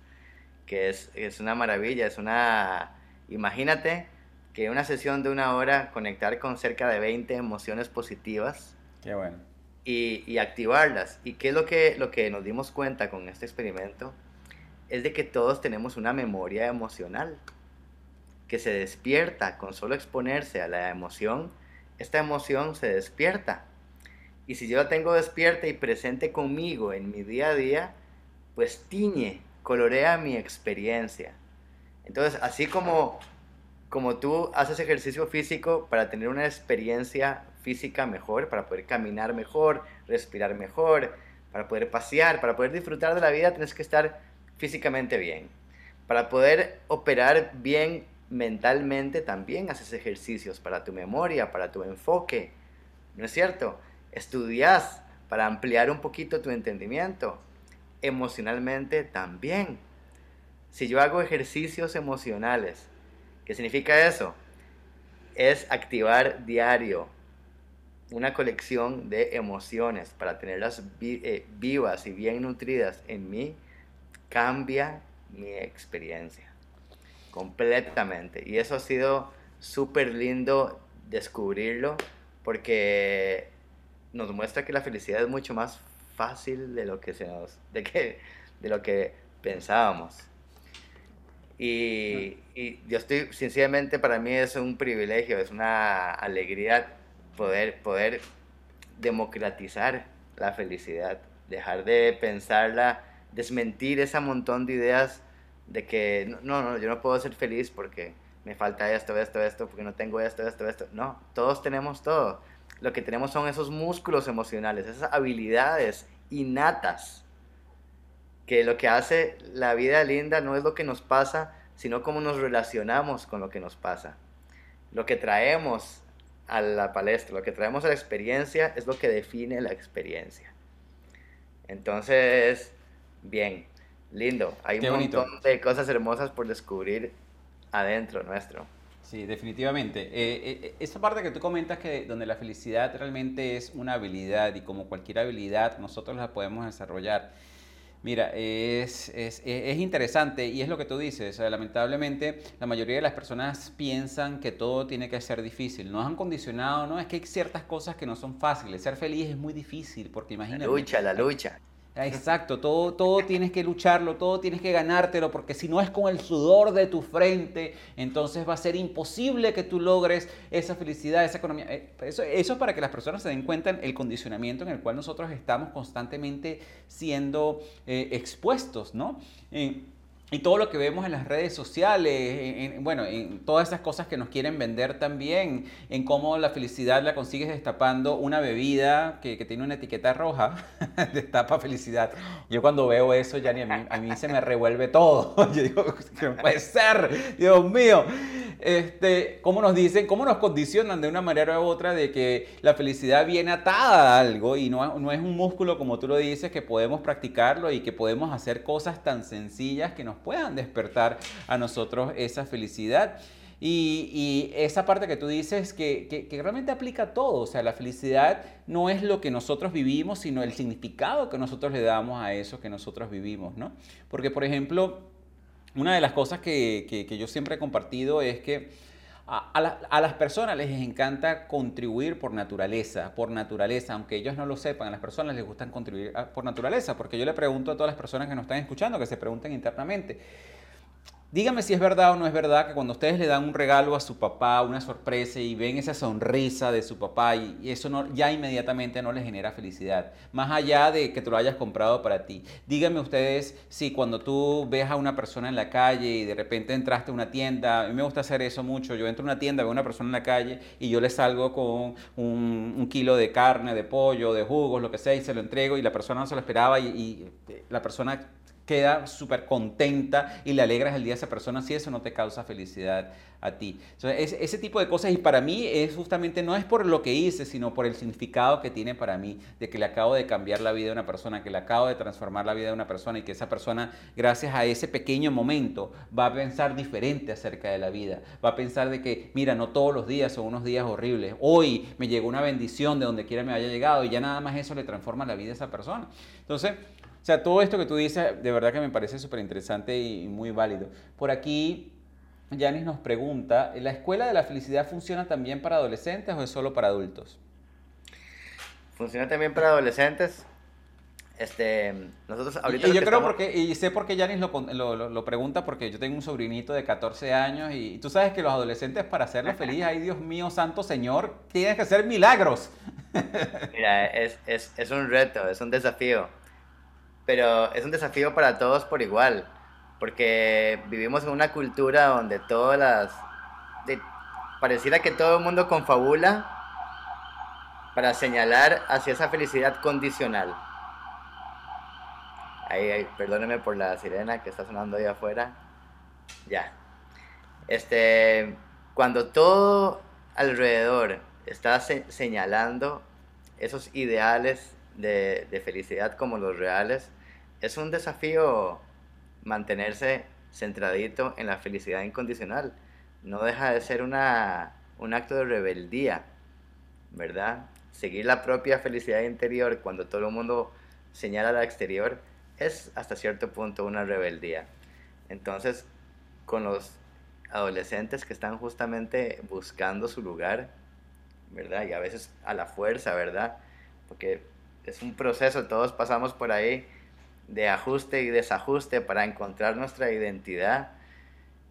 Speaker 1: que es, es una maravilla, es una... Imagínate que una sesión de una hora conectar con cerca de 20 emociones positivas.
Speaker 2: Qué bueno.
Speaker 1: Y, y, activarlas. ¿Y qué es lo que, lo que nos dimos cuenta con este experimento? Es de que todos tenemos una memoria emocional que se despierta con solo exponerse a la emoción esta emoción se despierta. Y si yo la tengo despierta y presente conmigo en mi día a día, pues tiñe, colorea mi experiencia. Entonces, así como, como tú haces ejercicio físico para tener una experiencia física mejor, para poder caminar mejor, respirar mejor, para poder pasear, para poder disfrutar de la vida, tienes que estar físicamente bien. Para poder operar bien mentalmente también haces ejercicios para tu memoria, para tu enfoque. ¿No es cierto? Estudias para ampliar un poquito tu entendimiento. Emocionalmente también. Si yo hago ejercicios emocionales, ¿qué significa eso? Es activar diario una colección de emociones para tenerlas eh, vivas y bien nutridas en mí, cambia mi experiencia completamente. Y eso ha sido súper lindo descubrirlo porque nos muestra que la felicidad es mucho más fácil de lo que se nos de que de lo que pensábamos y, yo estoy sinceramente para mí es un privilegio es una alegría poder poder democratizar la felicidad dejar de pensarla desmentir ese montón de ideas de que no, no, yo no puedo ser feliz porque me falta esto, esto, esto, porque no tengo esto, esto, esto. No, todos tenemos todo. Lo que tenemos son esos músculos emocionales, esas habilidades innatas, que lo que hace la vida linda no es lo que nos pasa, sino cómo nos relacionamos con lo que nos pasa. Lo que traemos a la palestra, lo que traemos a la experiencia es lo que define la experiencia. Entonces, bien, lindo. Hay un montón de cosas hermosas por descubrir adentro nuestro.
Speaker 2: Sí, definitivamente. Eh, eh, esa parte que tú comentas que donde la felicidad realmente es una habilidad y como cualquier habilidad nosotros la podemos desarrollar. Mira, es, es, es, interesante y es lo que tú dices. lamentablemente, la mayoría de las personas piensan que todo tiene que ser difícil. Nos han condicionado, ¿no? Es que hay ciertas cosas que no son fáciles. Ser feliz es muy difícil porque imagínate.
Speaker 1: La lucha, la lucha.
Speaker 2: Exacto, todo, todo tienes que lucharlo, todo tienes que ganártelo, porque si no es con el sudor de tu frente, entonces va a ser imposible que tú logres esa felicidad, esa economía. Eh, eso, es para que las personas se den cuenta el condicionamiento en el cual nosotros estamos constantemente siendo eh, expuestos, ¿no? Eh, y todo lo que vemos en las redes sociales, en, bueno, en todas esas cosas que nos quieren vender también, en cómo la felicidad la consigues destapando una bebida que, que tiene una etiqueta roja, destapa felicidad. Yo cuando veo eso, ya ni a mí, a mí se me revuelve todo. Yo digo, ¿qué puede ser? Dios mío. este, cómo nos dicen, cómo nos condicionan de una manera u otra de que la felicidad viene atada a algo y no, no es un músculo como tú lo dices, que podemos practicarlo y que podemos hacer cosas tan sencillas que nos puedan despertar a nosotros esa felicidad. Y, esa parte que tú dices que, realmente aplica todo, o sea, la felicidad no es lo que nosotros vivimos, sino el significado que nosotros le damos a eso que nosotros vivimos, ¿no? Porque, por ejemplo, una de las cosas que, yo siempre he compartido es que a, a, las personas les encanta contribuir por naturaleza, por naturaleza, aunque ellos no lo sepan, a las personas les gusta contribuir ah, por naturaleza, porque yo le pregunto a todas las personas que nos están escuchando, que se pregunten internamente, Dígame si es verdad o no es verdad que cuando ustedes le dan un regalo a su papá, una sorpresa y ven esa sonrisa de su papá y, eso no, ya inmediatamente no les genera felicidad, más allá de que te lo hayas comprado para ti. Díganme ustedes si cuando tú ves a una persona en la calle y de repente entraste a una tienda, a mí me gusta hacer eso mucho, yo entro a una tienda, veo a una persona en la calle y yo le salgo con un, kilo de carne, de pollo, de jugos, lo que sea, y se lo entrego y la persona no se lo esperaba y, y la persona queda súper contenta y le alegras el día a esa persona si eso no te causa felicidad a ti. Entonces, ese tipo de cosas y para mí es justamente no es por lo que hice, sino por el significado que tiene para mí, de que le acabo de cambiar la vida de una persona, que le acabo de transformar la vida de una persona y que esa persona, gracias a ese pequeño momento, va a pensar diferente acerca de la vida. Va a pensar de que, mira, no todos los días son unos días horribles. Hoy me llegó una bendición de donde quiera me haya llegado y ya nada más eso le transforma la vida a esa persona. Entonces, o sea, todo esto que tú dices, de verdad que me parece súper interesante y muy válido. Por aquí, Yanis nos pregunta, ¿la escuela de la felicidad funciona también para adolescentes o es solo para adultos?
Speaker 1: Funciona también para adolescentes. Este, nosotros ahorita
Speaker 2: y, yo creo porque, y sé por qué Yanis lo, lo, pregunta, porque yo tengo un sobrinito de 14 años y, tú sabes que los adolescentes para hacerlos feliz, ay Dios mío, santo Señor, tienes que hacer milagros.
Speaker 1: Mira, es, es, es un reto, es un desafío pero es un desafío para todos por igual, porque vivimos en una cultura donde todas las... pareciera que todo el mundo confabula para señalar hacia esa felicidad condicional. Ahí, ahí, perdóneme por la sirena que está sonando ahí afuera. Ya. Este, cuando todo alrededor está señalando esos ideales de, de, felicidad como los reales, es un desafío mantenerse centradito en la felicidad incondicional. No deja de ser una, un acto de rebeldía, ¿verdad? Seguir la propia felicidad interior cuando todo el mundo señala la exterior es hasta cierto punto una rebeldía. Entonces, con los adolescentes que están justamente buscando su lugar, ¿verdad? Y a veces a la fuerza, ¿verdad? Porque es un proceso, todos pasamos por ahí de ajuste y desajuste para encontrar nuestra identidad.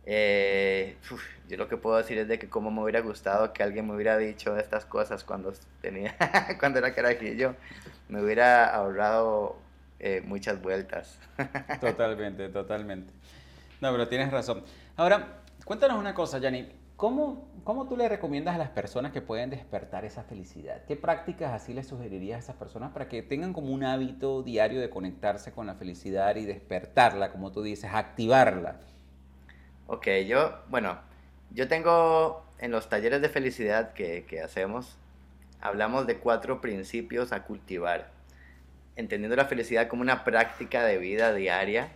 Speaker 1: Eh, yo lo que puedo decir es de que como me hubiera gustado que alguien me hubiera dicho estas cosas cuando tenía cuando era carajillo, me hubiera ahorrado eh, muchas vueltas.
Speaker 2: totalmente, totalmente. No, pero tienes razón. Ahora, cuéntanos una cosa, Yanni. ¿Cómo, ¿Cómo tú le recomiendas a las personas que pueden despertar esa felicidad? ¿Qué prácticas así les sugerirías a esas personas para que tengan como un hábito diario de conectarse con la felicidad y despertarla, como tú dices, activarla?
Speaker 1: Ok, yo, bueno, yo tengo en los talleres de felicidad que, que hacemos, hablamos de cuatro principios a cultivar, entendiendo la felicidad como una práctica de vida diaria.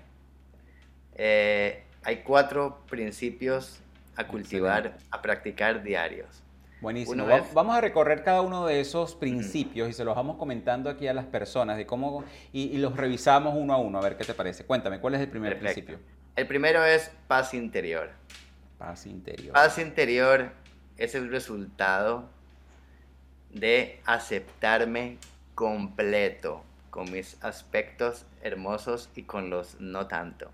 Speaker 1: Eh, hay cuatro principios a cultivar, a practicar diarios.
Speaker 2: Buenísimo. Vamos a recorrer cada uno de esos principios y se los vamos comentando aquí a las personas de cómo y, los revisamos uno a uno a ver qué te parece. Cuéntame, ¿cuál es el primer principio?
Speaker 1: El primero es paz interior.
Speaker 2: Paz interior.
Speaker 1: Paz interior es el resultado de aceptarme completo con mis aspectos hermosos y con los no tanto.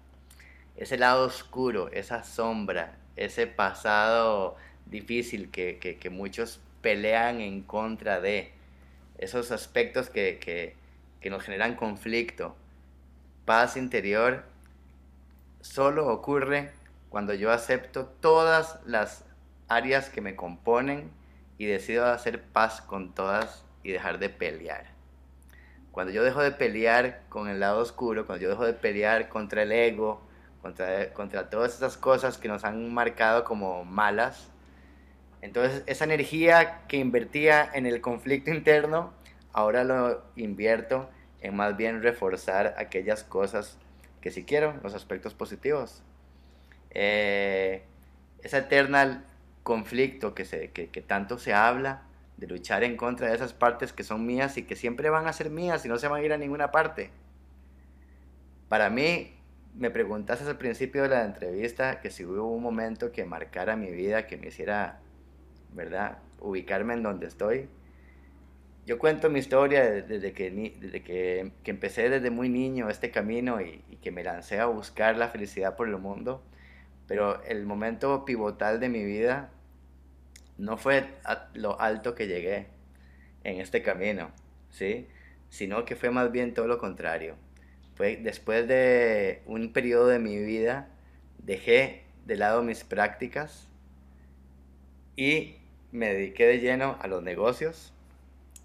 Speaker 1: Ese lado oscuro, esa sombra, ese pasado difícil que, muchos pelean en contra de, esos aspectos que, nos generan conflicto. Paz interior solo ocurre cuando yo acepto todas las áreas que me componen y decido hacer paz con todas y dejar de pelear. Cuando yo dejo de pelear con el lado oscuro, cuando yo dejo de pelear contra el ego, contra, contra todas esas cosas que nos han marcado como malas. Entonces esa energía que invertía en el conflicto interno, ahora lo invierto en más bien reforzar aquellas cosas que sí quiero, los aspectos positivos. Eh, ese eterno conflicto que, se, que, que tanto se habla, de luchar en contra de esas partes que son mías y que siempre van a ser mías y no se van a ir a ninguna parte. Para mí, me preguntaste al principio de la entrevista que si hubo un momento que marcara mi vida, que me hiciera, ¿verdad?, ubicarme en donde estoy. Yo cuento mi historia desde que, desde que, que empecé desde muy niño este camino y, y, que me lancé a buscar la felicidad por el mundo, pero el momento pivotal de mi vida no fue lo alto que llegué en este camino, ¿sí? Sino que fue más bien todo lo contrario. Después de un periodo de mi vida, dejé de lado mis prácticas y me dediqué de lleno a los negocios.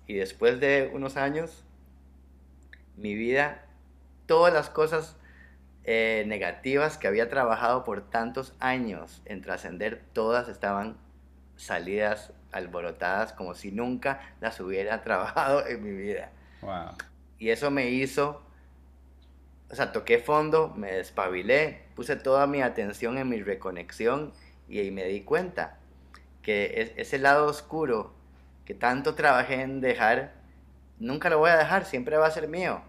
Speaker 1: Y después de unos años, mi vida, todas las cosas eh, negativas que había trabajado por tantos años en trascender, todas estaban salidas alborotadas como si nunca las hubiera trabajado en mi vida. Y eso me hizo, o sea, toqué fondo, me despabilé, puse toda mi atención en mi reconexión y ahí me di cuenta que ese lado oscuro que tanto trabajé en dejar, nunca lo voy a dejar, siempre va a ser mío.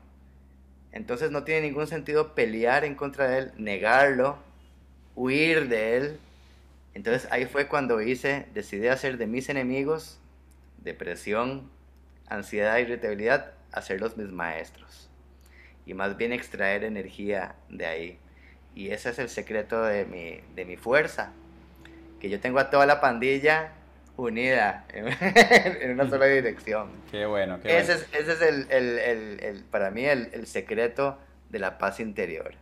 Speaker 1: Entonces no tiene ningún sentido pelear en contra de él, negarlo, huir de él, entonces ahí fue cuando hice, decidí hacer de mis enemigos, depresión, ansiedad, irritabilidad, hacerlos mis maestros. Y más bien extraer energía de ahí. Y ese es el secreto de mi, de mi fuerza. Que yo tengo a toda la pandilla unida en, una sola dirección.
Speaker 2: Qué bueno,
Speaker 1: qué ese Es, ese es el, el, el, para mí el, secreto de la paz interior.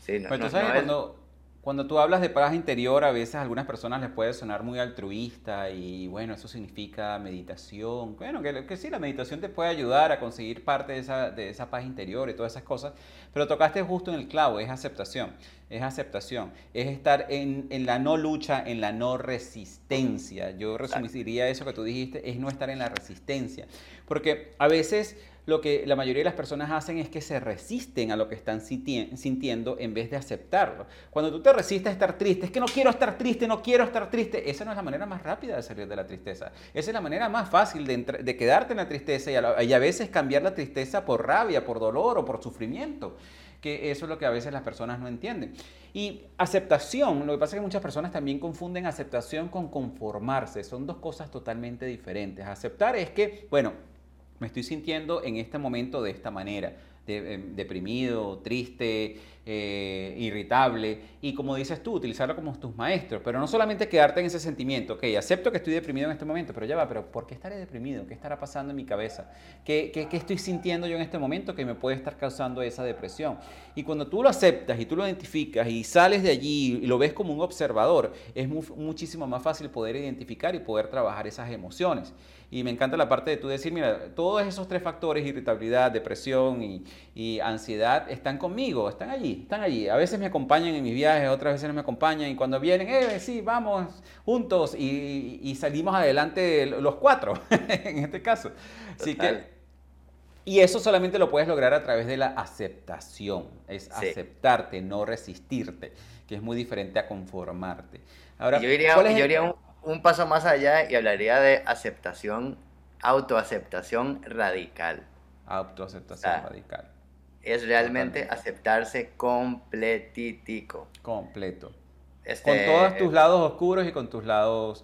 Speaker 2: Sí, no, pues cuando, cuando tú hablas de paz interior, a veces a algunas personas les puede sonar muy altruista y bueno, eso significa meditación. Bueno, que, que sí, la meditación te puede ayudar a conseguir parte de esa, de esa paz interior y todas esas cosas, pero tocaste justo en el clavo, es aceptación, es aceptación, es estar en, en la no lucha, en la no resistencia. Yo resumiría eso que tú dijiste, es no estar en la resistencia, porque a veces lo que la mayoría de las personas hacen es que se resisten a lo que están sintiendo en vez de aceptarlo. Cuando tú te resistes a estar triste, es que no quiero estar triste, no quiero estar triste, esa no es la manera más rápida de salir de la tristeza. Esa es la manera más fácil de, quedarte en la tristeza y a, y a veces cambiar la tristeza por rabia, por dolor o por sufrimiento que eso es lo que a veces las personas no entienden. Y aceptación, lo que pasa es que muchas personas también confunden aceptación con conformarse, son dos cosas totalmente diferentes. Aceptar es que, bueno, me estoy sintiendo en este momento de esta manera, em, deprimido, triste, eh, irritable, y como dices tú, utilizarlo como tus maestros, pero no solamente quedarte en ese sentimiento, ok, acepto que estoy deprimido en este momento, pero ya va, pero ¿por qué estaré deprimido? ¿Qué estará pasando en mi cabeza? ¿Qué, qué, qué estoy sintiendo yo en este momento que me puede estar causando esa depresión? Y cuando tú lo aceptas y tú lo identificas y sales de allí y lo ves como un observador, es muchísimo más fácil poder identificar y poder trabajar esas emociones. Y me encanta la parte de tú decir, mira, todos esos tres factores, irritabilidad, depresión y, ansiedad, están conmigo, están allí, están allí. A veces me acompañan en mis viajes, otras veces no me acompañan y cuando vienen, eh, sí, vamos juntos y, salimos adelante los cuatro, en este caso. Así que... Y eso solamente lo puedes lograr a través de la aceptación, es aceptarte, no resistirte, que es muy diferente a conformarte.
Speaker 1: Ahora, yo diría un, un paso más allá y hablaría de aceptación, autoaceptación radical.
Speaker 2: Autoaceptación radical.
Speaker 1: Es realmente aceptarse completitico.
Speaker 2: Completo. Este, con todos tus lados oscuros y con tus lados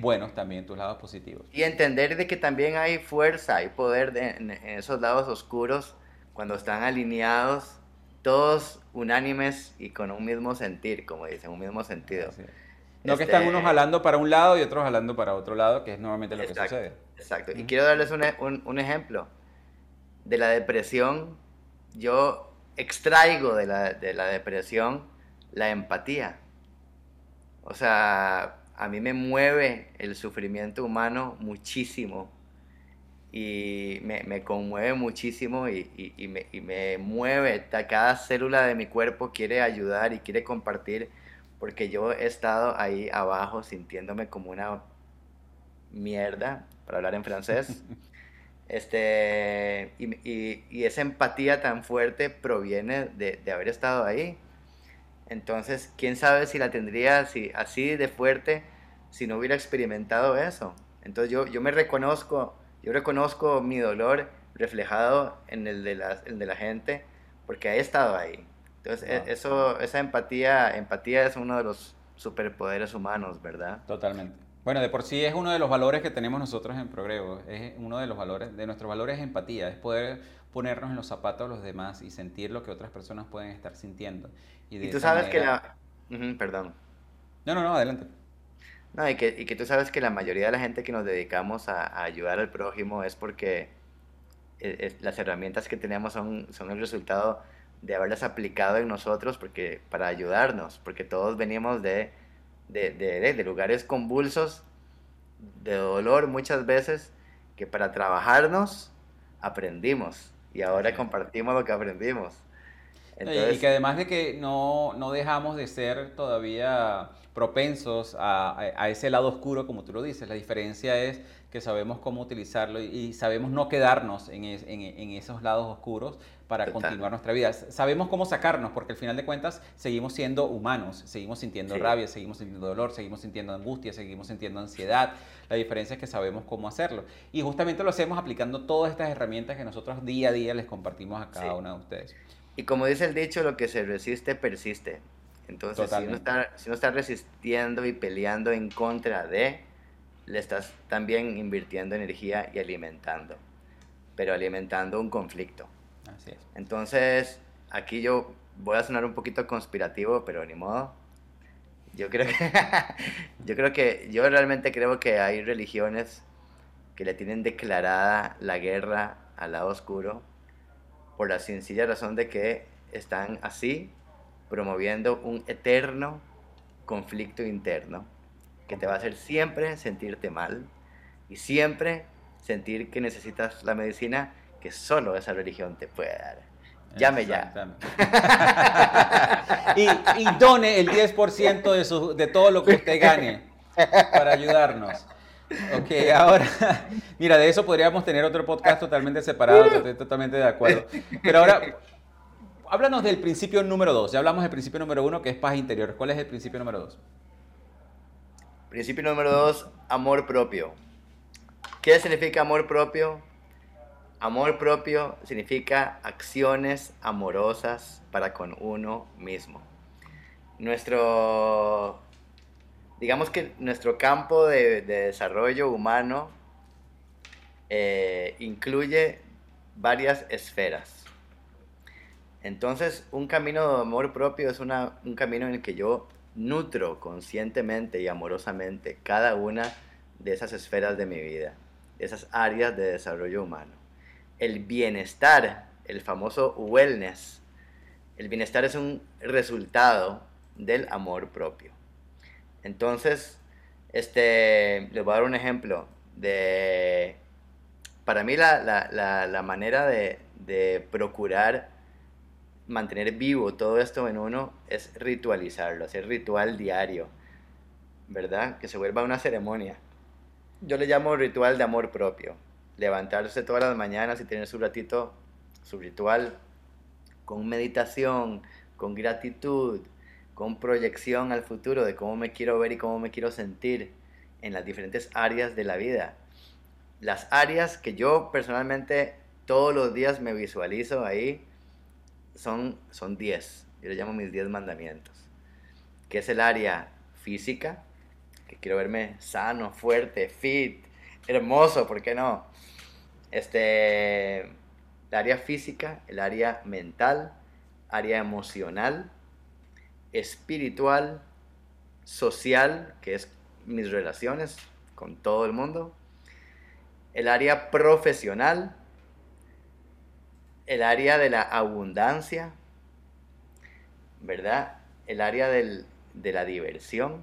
Speaker 2: buenos también, tus lados positivos.
Speaker 1: Y entender de que también hay fuerza y poder en, esos lados oscuros cuando están alineados, todos unánimes y con un mismo sentir, como dicen, un mismo sentido.
Speaker 2: No que están unos este, jalando para un lado y otros jalando para otro lado, que es normalmente lo que sucede.
Speaker 1: Exacto. Y quiero darles un, un, ejemplo. De la depresión, yo extraigo de la, de la depresión la empatía. O sea, a mí me mueve el sufrimiento humano muchísimo. y me, conmueve muchísimo y, me, y, me, mueve. Cada célula de mi cuerpo quiere ayudar y quiere compartir porque yo he estado ahí abajo sintiéndome como una mierda, para hablar en francés. Este, y, esa empatía tan fuerte proviene de, haber estado ahí. Entonces, quién sabe si la tendría si, así de fuerte si no hubiera experimentado eso. Entonces, yo, yo me reconozco, yo reconozco mi dolor reflejado en el de la, de la gente porque he estado ahí. Entonces, e, eso, esa empatía, empatía es uno de los superpoderes humanos, ¿verdad?
Speaker 2: Totalmente. Bueno, de por sí es uno de los valores que tenemos nosotros en Progreso. Es uno de los valores, de nuestros valores es empatía, es poder ponernos en los zapatos de los demás y sentir lo que otras personas pueden estar sintiendo.
Speaker 1: Y, tú sabes que la... perdón.
Speaker 2: No, no, no, adelante.
Speaker 1: No, y que, y que tú sabes que la mayoría de la gente que nos dedicamos a, ayudar al prójimo es porque eh, las herramientas que tenemos son, son el resultado de haberlas aplicado en nosotros porque, para ayudarnos, porque todos venimos de de, de, lugares convulsos, de dolor muchas veces, que para trabajarnos aprendimos y ahora compartimos lo que aprendimos.
Speaker 2: y que además de que no, no dejamos de ser todavía propensos a, a, ese lado oscuro, como tú lo dices, la diferencia es que sabemos cómo utilizarlo y, sabemos no quedarnos en, en, esos lados oscuros para continuar nuestra vida. Sabemos cómo sacarnos, porque al final de cuentas seguimos siendo humanos, seguimos sintiendo rabia, seguimos sintiendo dolor, seguimos sintiendo angustia, seguimos sintiendo ansiedad. La diferencia es que sabemos cómo hacerlo. Y justamente lo hacemos aplicando todas estas herramientas que nosotros día a día les compartimos a cada uno de ustedes.
Speaker 1: Y como dice el dicho, lo que se resiste, persiste. Entonces, si uno, está, si uno está resistiendo y peleando en contra de, le estás también invirtiendo energía y alimentando, pero alimentando un conflicto. Entonces, aquí yo voy a sonar un poquito conspirativo, pero ni modo. Yo creo que, yo creo que, yo realmente creo que hay religiones que le tienen declarada la guerra al lado oscuro por la sencilla razón de que están así promoviendo un eterno conflicto interno que te va a hacer siempre sentirte mal y siempre sentir que necesitas la medicina que solo esa religión te puede dar. Llame ya.
Speaker 2: y, y, done el 10% de, su, de todo lo que usted gane para ayudarnos. Ok, ahora, mira, de eso podríamos tener otro podcast totalmente separado, estoy totalmente de acuerdo. Pero ahora, háblanos del principio número 2. Ya hablamos del principio número 1, que es paz interior. ¿Cuál es el principio número 2?
Speaker 1: Principio número 2, amor propio. ¿Qué significa amor propio? Amor propio significa acciones amorosas para con uno mismo. Nuestro, digamos que nuestro campo de, desarrollo humano eh, incluye varias esferas. Entonces, un camino de amor propio es un camino en el que yo nutro conscientemente y amorosamente cada una de esas esferas de mi vida, esas áreas de desarrollo humano. El bienestar, el famoso wellness, el bienestar es un resultado del amor propio. Entonces, este, les voy a dar un ejemplo de, para mí la, manera de, de procurar mantener vivo todo esto en uno es ritualizarlo, hacer ritual diario, ¿verdad? Que se vuelva una ceremonia. Yo le llamo ritual de amor propio. Levantarse todas las mañanas y tener su ratito, su ritual, con meditación, con gratitud, con proyección al futuro de cómo me quiero ver y cómo me quiero sentir en las diferentes áreas de la vida. Las áreas que yo personalmente todos los días me visualizo ahí son, son 10, yo le llamo mis 10 mandamientos, que es el área física, que quiero verme sano, fuerte, fit, hermoso, ¿por qué no? Este, el área física, el área mental, área emocional, espiritual, social, que es mis relaciones con todo el mundo, el área profesional, el área de la abundancia, ¿verdad? El área de la diversión,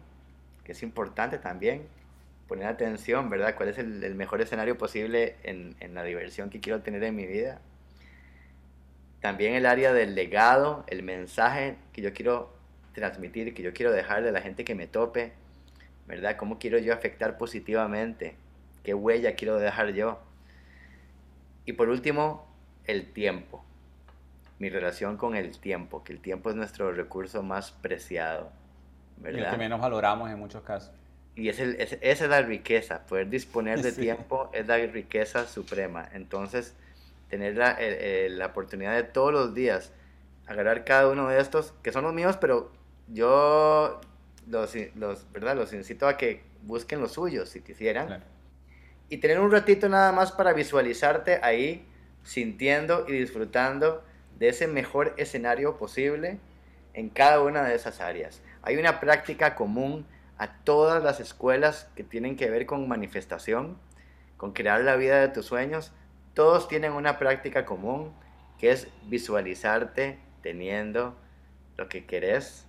Speaker 1: que es importante también, poner atención, ¿verdad? ¿Cuál es el, mejor escenario posible en, en, la diversión que quiero tener en mi vida? También el área del legado, el mensaje que yo quiero transmitir, que yo quiero dejarle a la gente que me tope, ¿verdad? ¿Cómo quiero yo afectar positivamente? ¿Qué huella quiero dejar yo? Y por último, el tiempo. Mi relación con el tiempo, que el tiempo es nuestro recurso más preciado,
Speaker 2: ¿verdad? Y el que menos valoramos en muchos casos.
Speaker 1: Y es el, esa es la riqueza, poder disponer de tiempo es la riqueza suprema. Entonces, tener la, la oportunidad de todos los días agarrar cada uno de estos, que son los míos, pero yo los, los, ¿verdad? los incito a que busquen los suyos si quisieran. Y tener un ratito nada más para visualizarte ahí, sintiendo y disfrutando de ese mejor escenario posible en cada una de esas áreas. Hay una práctica común a todas las escuelas que tienen que ver con manifestación, con crear la vida de tus sueños. Todos tienen una práctica común que es visualizarte teniendo lo que querés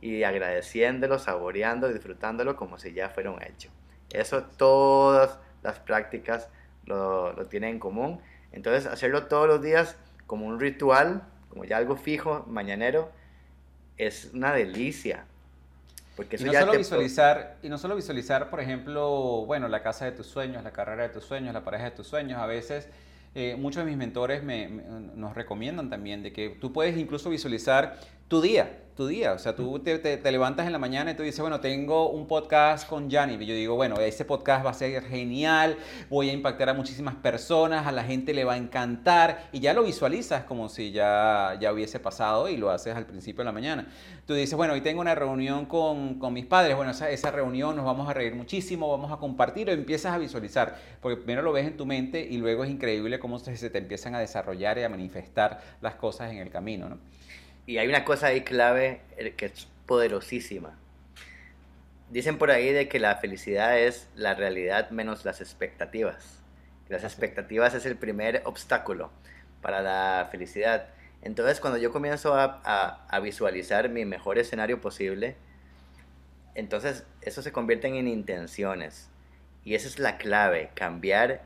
Speaker 1: y agradeciéndolo, saboreando, disfrutándolo como si ya fuera un hecho. Eso todas las prácticas lo, lo tienen en común. Entonces hacerlo todos los días como un ritual, como ya algo fijo, mañanero, es una delicia.
Speaker 2: Porque y no solo visualizar, y no solo visualizar, por ejemplo, bueno, la casa de tus sueños, la carrera de tus sueños, la pareja de tus sueños, a veces eh, muchos de mis mentores me, nos recomiendan también de que tú puedes incluso visualizar tu día, tu día. O sea, tú te, levantas en la mañana y tú dices, bueno, tengo un podcast con Gianni. Y yo digo, bueno, ese podcast va a ser genial, voy a impactar a muchísimas personas, a la gente le va a encantar. Y ya lo visualizas como si ya, ya hubiese pasado y lo haces al principio de la mañana. Tú dices, bueno, hoy tengo una reunión con, con mis padres. Bueno, esa, esa reunión nos vamos a reír muchísimo, vamos a compartir. O empiezas a visualizar. Porque primero lo ves en tu mente y luego es increíble cómo se, se te empiezan a desarrollar y a manifestar las cosas en el camino, ¿no?
Speaker 1: Y hay una cosa ahí clave eh, que es poderosísima. Dicen por ahí de que la felicidad es la realidad menos las expectativas. Las expectativas es el primer obstáculo para la felicidad. Entonces cuando yo comienzo a, a, visualizar mi mejor escenario posible, entonces eso se convierte en intenciones. Y esa es la clave, cambiar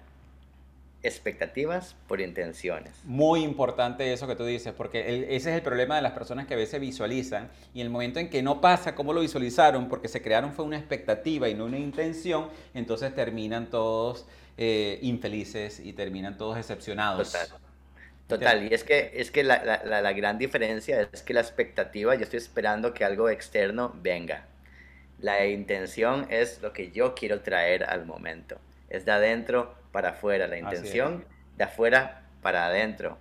Speaker 1: expectativas por intenciones.
Speaker 2: Muy importante eso que tú dices, porque ese es el problema de las personas que a veces visualizan y en el momento en que no pasa como lo visualizaron, porque se crearon fue una expectativa y no una intención, entonces terminan todos eh, infelices y terminan todos decepcionados.
Speaker 1: Total. Total, y es que, es que la, la, la gran diferencia es que la expectativa, yo estoy esperando que algo externo venga. La intención es lo que yo quiero traer al momento. Es de adentro para afuera, la intención de afuera para adentro.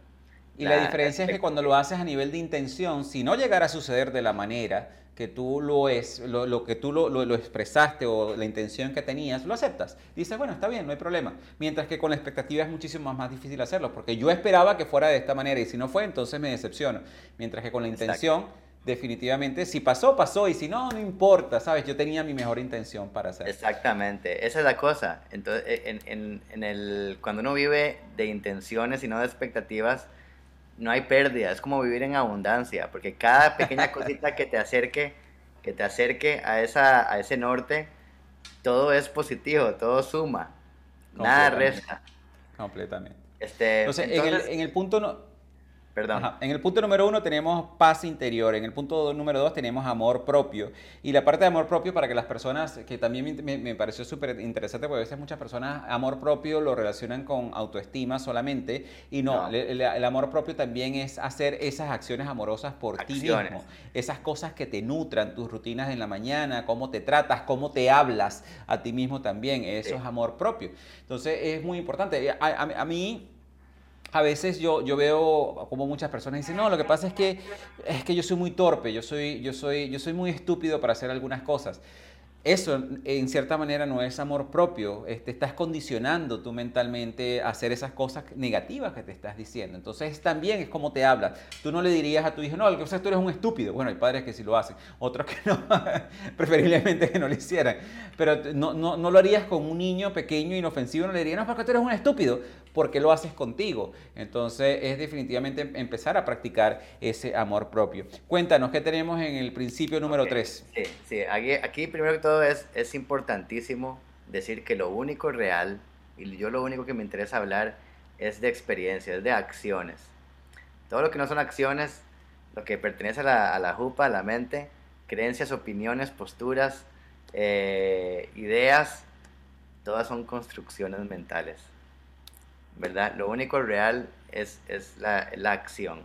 Speaker 2: Y la, diferencia es que cuando lo haces a nivel de intención, si no llegara a suceder de la manera que tú lo es, lo, que tú lo, lo, expresaste o la intención que tenías, lo aceptas. Dices, bueno, está bien, no hay problema. Mientras que con la expectativa es muchísimo más, difícil hacerlo, porque yo esperaba que fuera de esta manera y si no fue, entonces me decepciono. Mientras que con la intención definitivamente, si pasó, pasó, y si no, no importa, ¿sabes? Yo tenía mi mejor intención para hacer.
Speaker 1: Exactamente, esa es la cosa. Entonces, e, en, en, en, el, cuando uno vive de intenciones y no de expectativas, no hay pérdida, es como vivir en abundancia, porque cada pequeña cosita que te acerque, que te acerque a, esa, a ese norte, todo es positivo, todo suma, nada resta.
Speaker 2: Completamente. Este, entonces, en, el, en el punto... No, Perdón. En el punto número uno tenemos paz interior, en el punto número dos tenemos amor propio. Y la parte de amor propio para que las personas, que también me, pareció súper interesante, porque a veces muchas personas amor propio lo relacionan con autoestima solamente, y no, El, amor propio también es hacer esas acciones amorosas por ti mismo, esas cosas que te nutran, tus rutinas en la mañana, cómo te tratas, cómo te hablas a ti mismo también, eso es amor propio. Entonces es muy importante. a mí a veces yo, yo veo como muchas personas dicen, no, lo que pasa es que, es que yo soy muy torpe, yo soy, yo, soy, yo soy muy estúpido para hacer algunas cosas eso en cierta manera no es amor propio, te este, estás condicionando tú mentalmente a hacer esas cosas negativas que te estás diciendo. Entonces también es como te hablas. Tú no le dirías a tu hijo, no, lo que pasa es que tú eres un estúpido. Bueno, hay padres que sí lo hacen, otros que no, preferiblemente que no lo hicieran. Pero no, no, no, lo harías con un niño pequeño, inofensivo, no le dirías, no, porque tú eres un estúpido, porque lo haces contigo. Entonces es definitivamente empezar a practicar ese amor propio. Cuéntanos, ¿qué tenemos en el principio número 3?
Speaker 1: Sí, sí, aquí, aquí primero que todo es, es importantísimo decir que lo único real, y yo lo único que me interesa hablar, es de experiencias, de acciones. Todo lo que no son acciones, lo que pertenece a la, a la jupa, a la mente, creencias, opiniones, posturas, eh, ideas, todas son construcciones mentales. ¿Verdad? Lo único real es, es la, la acción.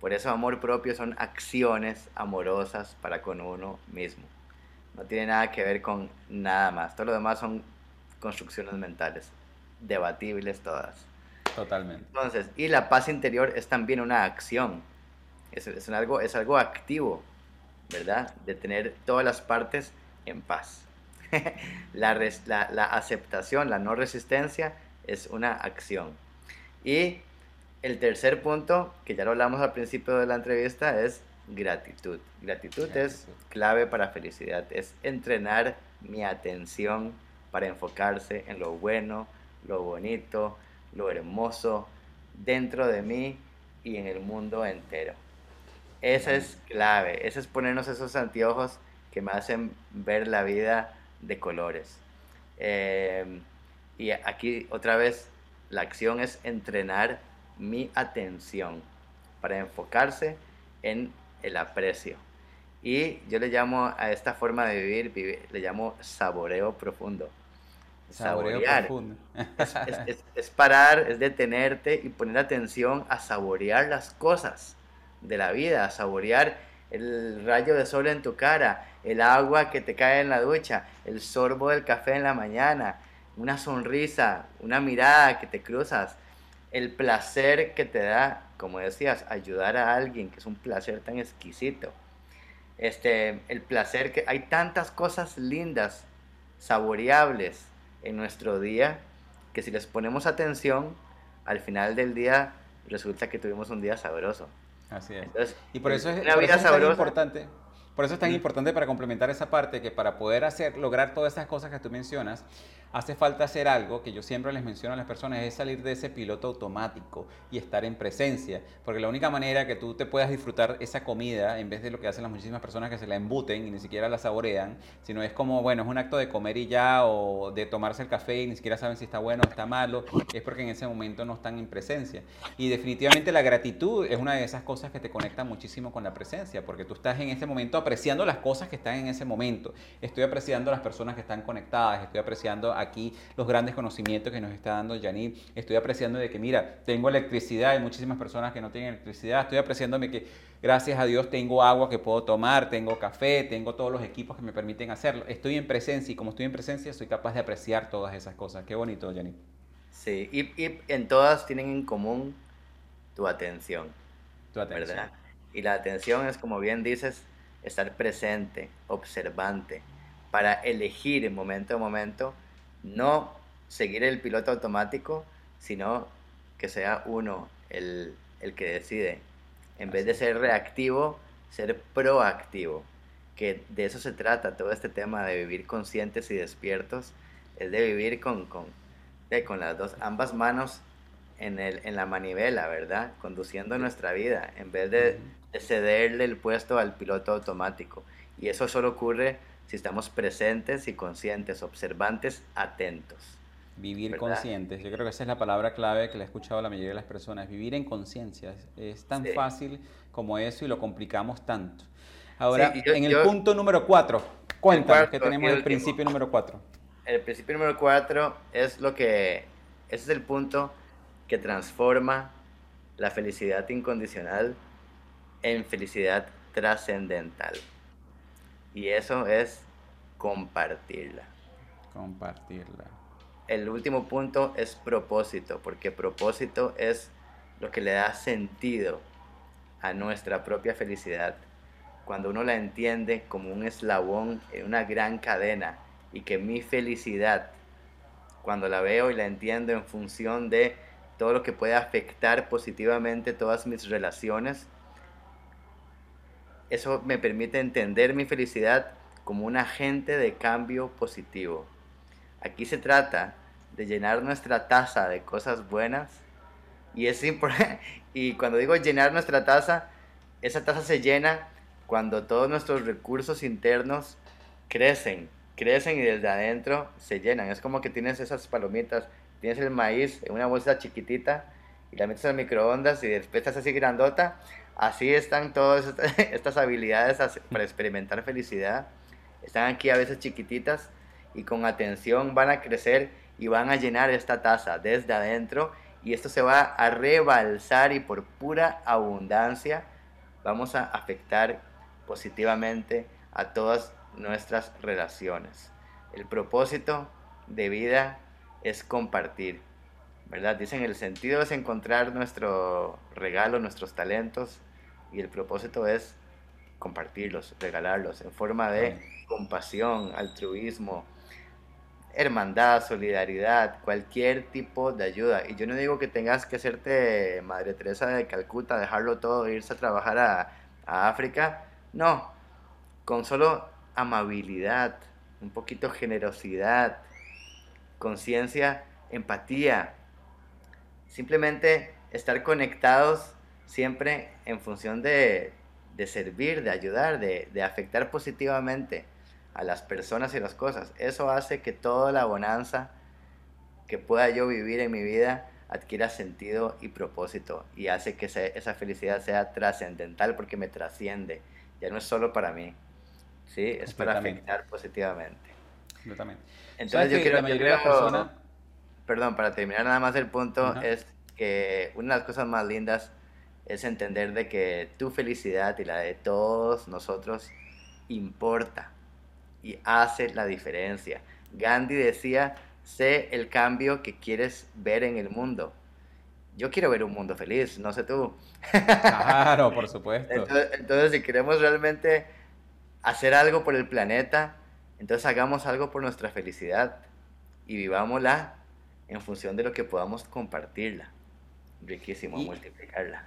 Speaker 1: Por eso amor propio son acciones amorosas para con uno mismo. No tiene nada que ver con nada más. Todo lo demás son construcciones mentales, debatibles todas.
Speaker 2: Totalmente.
Speaker 1: Entonces, y la paz interior es también una acción. Es, es, algo, es algo activo, ¿verdad? De tener todas las partes en paz. la, la, la, aceptación, la no resistencia es una acción. Y el tercer punto, que ya lo hablamos al principio de la entrevista, es gratitud. Gratitud, gratitud. es clave para felicidad, es entrenar mi atención para enfocarse en lo bueno, lo bonito, lo hermoso dentro de mí y en el mundo entero. Esa es clave, ese es ponernos esos anteojos que me hacen ver la vida de colores. Eh, y aquí otra vez la acción es entrenar mi atención para enfocarse en el aprecio. Y yo le llamo a esta forma de vivir, le llamo saboreo profundo.
Speaker 2: Saborear. Profundo.
Speaker 1: es, es, parar, es detenerte y poner atención a saborear las cosas de la vida, a saborear el rayo de sol en tu cara, el agua que te cae en la ducha, el sorbo del café en la mañana, una sonrisa, una mirada que te cruzas, el placer que te da, como decías, ayudar a alguien, que es un placer tan exquisito. Este, el placer que hay tantas cosas lindas, saboreables en nuestro día, que si les ponemos atención, al final del día resulta que tuvimos un día sabroso.
Speaker 2: Así es. y por eso es, por eso es tan importante. Por eso es tan importante para complementar esa parte que para poder hacer, lograr todas esas cosas que tú mencionas, hace falta hacer algo que yo siempre les menciono a las personas, es salir de ese piloto automático y estar en presencia, porque la única manera que tú te puedas disfrutar esa comida, en vez de lo que hacen las muchísimas personas que se la embuten y ni siquiera la saborean, sino es como, bueno, es un acto de comer y ya, o de tomarse el café y ni siquiera saben si está bueno o está malo, es porque en ese momento no están en presencia. Y definitivamente la gratitud es una de esas cosas que te conecta muchísimo con la presencia, porque tú estás en ese momento apreciando las cosas que están en ese momento. Estoy apreciando a las personas que están conectadas, estoy apreciando aquí los grandes conocimientos que nos está dando Janine. Estoy apreciando de que, mira, tengo electricidad, hay muchísimas personas que no tienen electricidad. Estoy apreciándome que, gracias a Dios, tengo agua que puedo tomar, tengo café, tengo todos los equipos que me permiten hacerlo. Estoy en presencia y como estoy en presencia, soy capaz de apreciar todas esas cosas. Qué bonito, Janine.
Speaker 1: Sí, y, y en todas tienen en común tu atención.
Speaker 2: Tu atención. ¿verdad?
Speaker 1: Y la atención es, como bien dices, estar presente, observante, para elegir en momento a momento no seguir el piloto automático, sino que sea uno el, que decide. En vez de ser reactivo, ser proactivo. Que de eso se trata todo este tema de vivir conscientes y despiertos. Es de vivir con, con, con las dos, ambas manos en, el, en la manivela, ¿verdad? Conduciendo nuestra vida, en vez de, de cederle el puesto al piloto automático. Y eso solo ocurre si estamos presentes y conscientes, observantes, atentos.
Speaker 2: Vivir conscientes, yo creo que esa es la palabra clave que le he escuchado a la mayoría de las personas, vivir en conciencia. Es tan fácil como eso y lo complicamos tanto. Ahora, en el punto número cuatro, cuéntanos que tenemos el, principio número cuatro.
Speaker 1: El principio número cuatro es lo que, ese es el punto que transforma la felicidad incondicional en felicidad trascendental. Y eso es compartirla.
Speaker 2: Compartirla.
Speaker 1: El último punto es propósito, porque propósito es lo que le da sentido a nuestra propia felicidad. Cuando uno la entiende como un eslabón en una gran cadena y que mi felicidad, cuando la veo y la entiendo en función de todo lo que puede afectar positivamente todas mis relaciones, eso me permite entender mi felicidad como un agente de cambio positivo. Aquí se trata de llenar nuestra taza de cosas buenas y es y cuando digo llenar nuestra taza, esa taza se llena cuando todos nuestros recursos internos crecen, crecen y desde adentro se llenan. Es como que tienes esas palomitas, tienes el maíz en una bolsa chiquitita y la metes al microondas y después estás así grandota. Así están todas estas habilidades para experimentar felicidad. Están aquí a veces chiquititas y con atención van a crecer y van a llenar esta taza desde adentro y esto se va a rebalsar y por pura abundancia vamos a afectar positivamente a todas nuestras relaciones. El propósito de vida es compartir, ¿verdad? Dicen el sentido es encontrar nuestro regalo, nuestros talentos y el propósito es compartirlos, regalarlos en forma de compasión, altruismo, hermandad, solidaridad, cualquier tipo de ayuda. Y yo no digo que tengas que hacerte Madre Teresa de Calcuta, dejarlo todo, irse a trabajar a, a África. No, con solo amabilidad, un poquito generosidad, conciencia, empatía. Simplemente estar conectados siempre en función de, de servir, de ayudar, de, de afectar positivamente a las personas y las cosas. Eso hace que toda la bonanza que pueda yo vivir en mi vida adquiera sentido y propósito y hace que esa felicidad sea trascendental porque me trasciende. Ya no es solo para mí, ¿sí? Es para afectar positivamente. Entonces yo quiero, yo perdón, para terminar nada más el punto es que una de las cosas más lindas es entender de que tu felicidad y la de todos nosotros importa y hace la diferencia. Gandhi decía, sé el cambio que quieres ver en el mundo. Yo quiero ver un mundo feliz, no sé tú.
Speaker 2: Claro, por supuesto.
Speaker 1: entonces, si queremos realmente hacer algo por el planeta, entonces hagamos algo por nuestra felicidad y vivámosla en función de lo que podamos compartirla. Riquísimo, multiplicarla.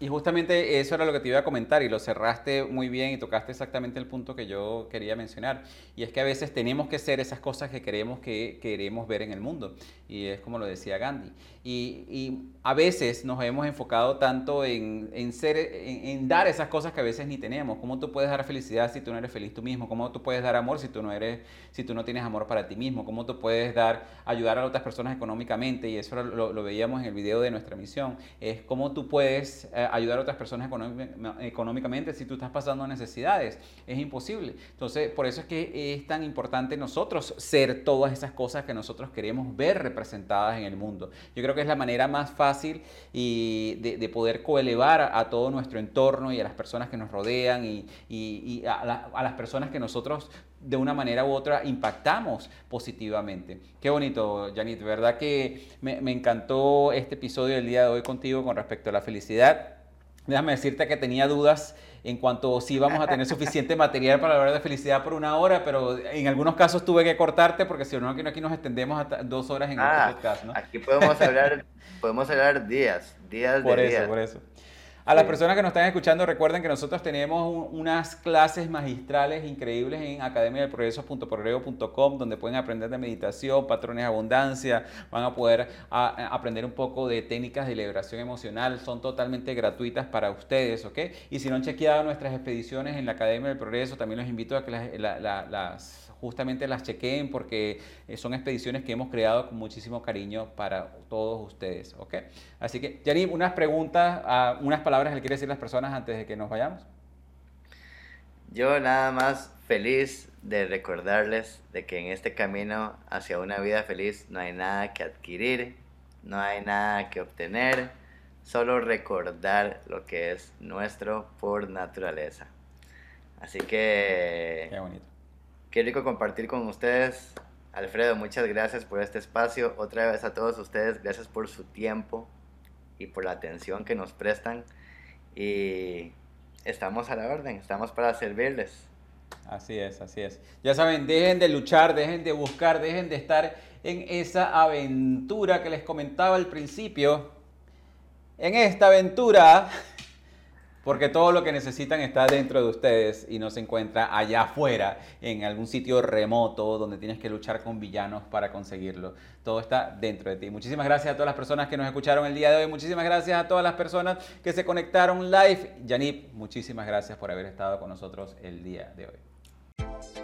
Speaker 2: Y justamente eso era lo que te iba a comentar y lo cerraste muy bien y tocaste exactamente el punto que yo quería mencionar. Y es que a veces tenemos que ser esas cosas que queremos que queremos ver en el mundo. Y es como lo decía Gandhi. Y, a veces nos hemos enfocado tanto en, ser, en, dar esas cosas que a veces ni tenemos. ¿Cómo tú puedes dar felicidad si tú no eres feliz tú mismo? ¿Cómo tú puedes dar amor si tú no eres, si tú no tienes amor para ti mismo? ¿Cómo tú puedes dar, ayudar a otras personas económicamente? Y eso lo, veíamos en el video de nuestra misión. Es cómo tú puedes eh, ayudar a otras personas económicamente si tú estás pasando necesidades. Es imposible. Entonces, por eso es que es tan importante nosotros ser todas esas cosas que nosotros queremos ver representadas en el mundo. Yo creo que es la manera más fácil y de, poder coelevar a, todo nuestro entorno y a las personas que nos rodean y, a, las personas que nosotros de una manera u otra impactamos positivamente. Qué bonito, Janit, ¿verdad que me encantó este episodio del día de hoy contigo con respecto a la felicidad? Déjame decirte que tenía dudas en cuanto si vamos a tener suficiente material para hablar de felicidad por una hora, pero en algunos casos tuve que cortarte porque si no, aquí, nos extendemos hasta dos horas en
Speaker 1: ah, este podcast, ¿no? Aquí podemos hablar, podemos hablar días, días
Speaker 2: por
Speaker 1: de
Speaker 2: eso, Por eso, a las personas que nos están escuchando, recuerden que nosotros tenemos unas clases magistrales increíbles en academiadelprogreso.progreso.com donde pueden aprender de meditación, patrones de abundancia, van a poder aprender un poco de técnicas de liberación emocional, son totalmente gratuitas para ustedes, ¿ok? Y si no han chequeado nuestras expediciones en la Academia del Progreso, también los invito a que las justamente las chequeen porque eh, son expediciones que hemos creado con muchísimo cariño para todos ustedes. ¿ok? Así que, Yanib, unas preguntas, ah, unas palabras que quiere decir las personas antes de que nos vayamos.
Speaker 1: Yo nada más feliz de recordarles de que en este camino hacia una vida feliz no hay nada que adquirir, no hay nada que obtener, solo recordar lo que es nuestro por naturaleza. Así que...
Speaker 2: Qué bonito.
Speaker 1: Qué rico compartir con ustedes. Alfredo, muchas gracias por este espacio. Otra vez a todos ustedes, gracias por su tiempo y por la atención que nos prestan. Y estamos a la orden, estamos para servirles.
Speaker 2: Así es, así es. Ya saben, dejen de luchar, dejen de buscar, dejen de estar en esa aventura que les comentaba al principio. En esta aventura porque todo lo que necesitan está dentro de ustedes y no se encuentra allá afuera, en algún sitio remoto donde tienes que luchar con villanos para conseguirlo. Todo está dentro de ti. Muchísimas gracias a todas las personas que nos escucharon el día de hoy. Muchísimas gracias a todas las personas que se conectaron live. Yanip, muchísimas gracias por haber estado con nosotros el día de hoy.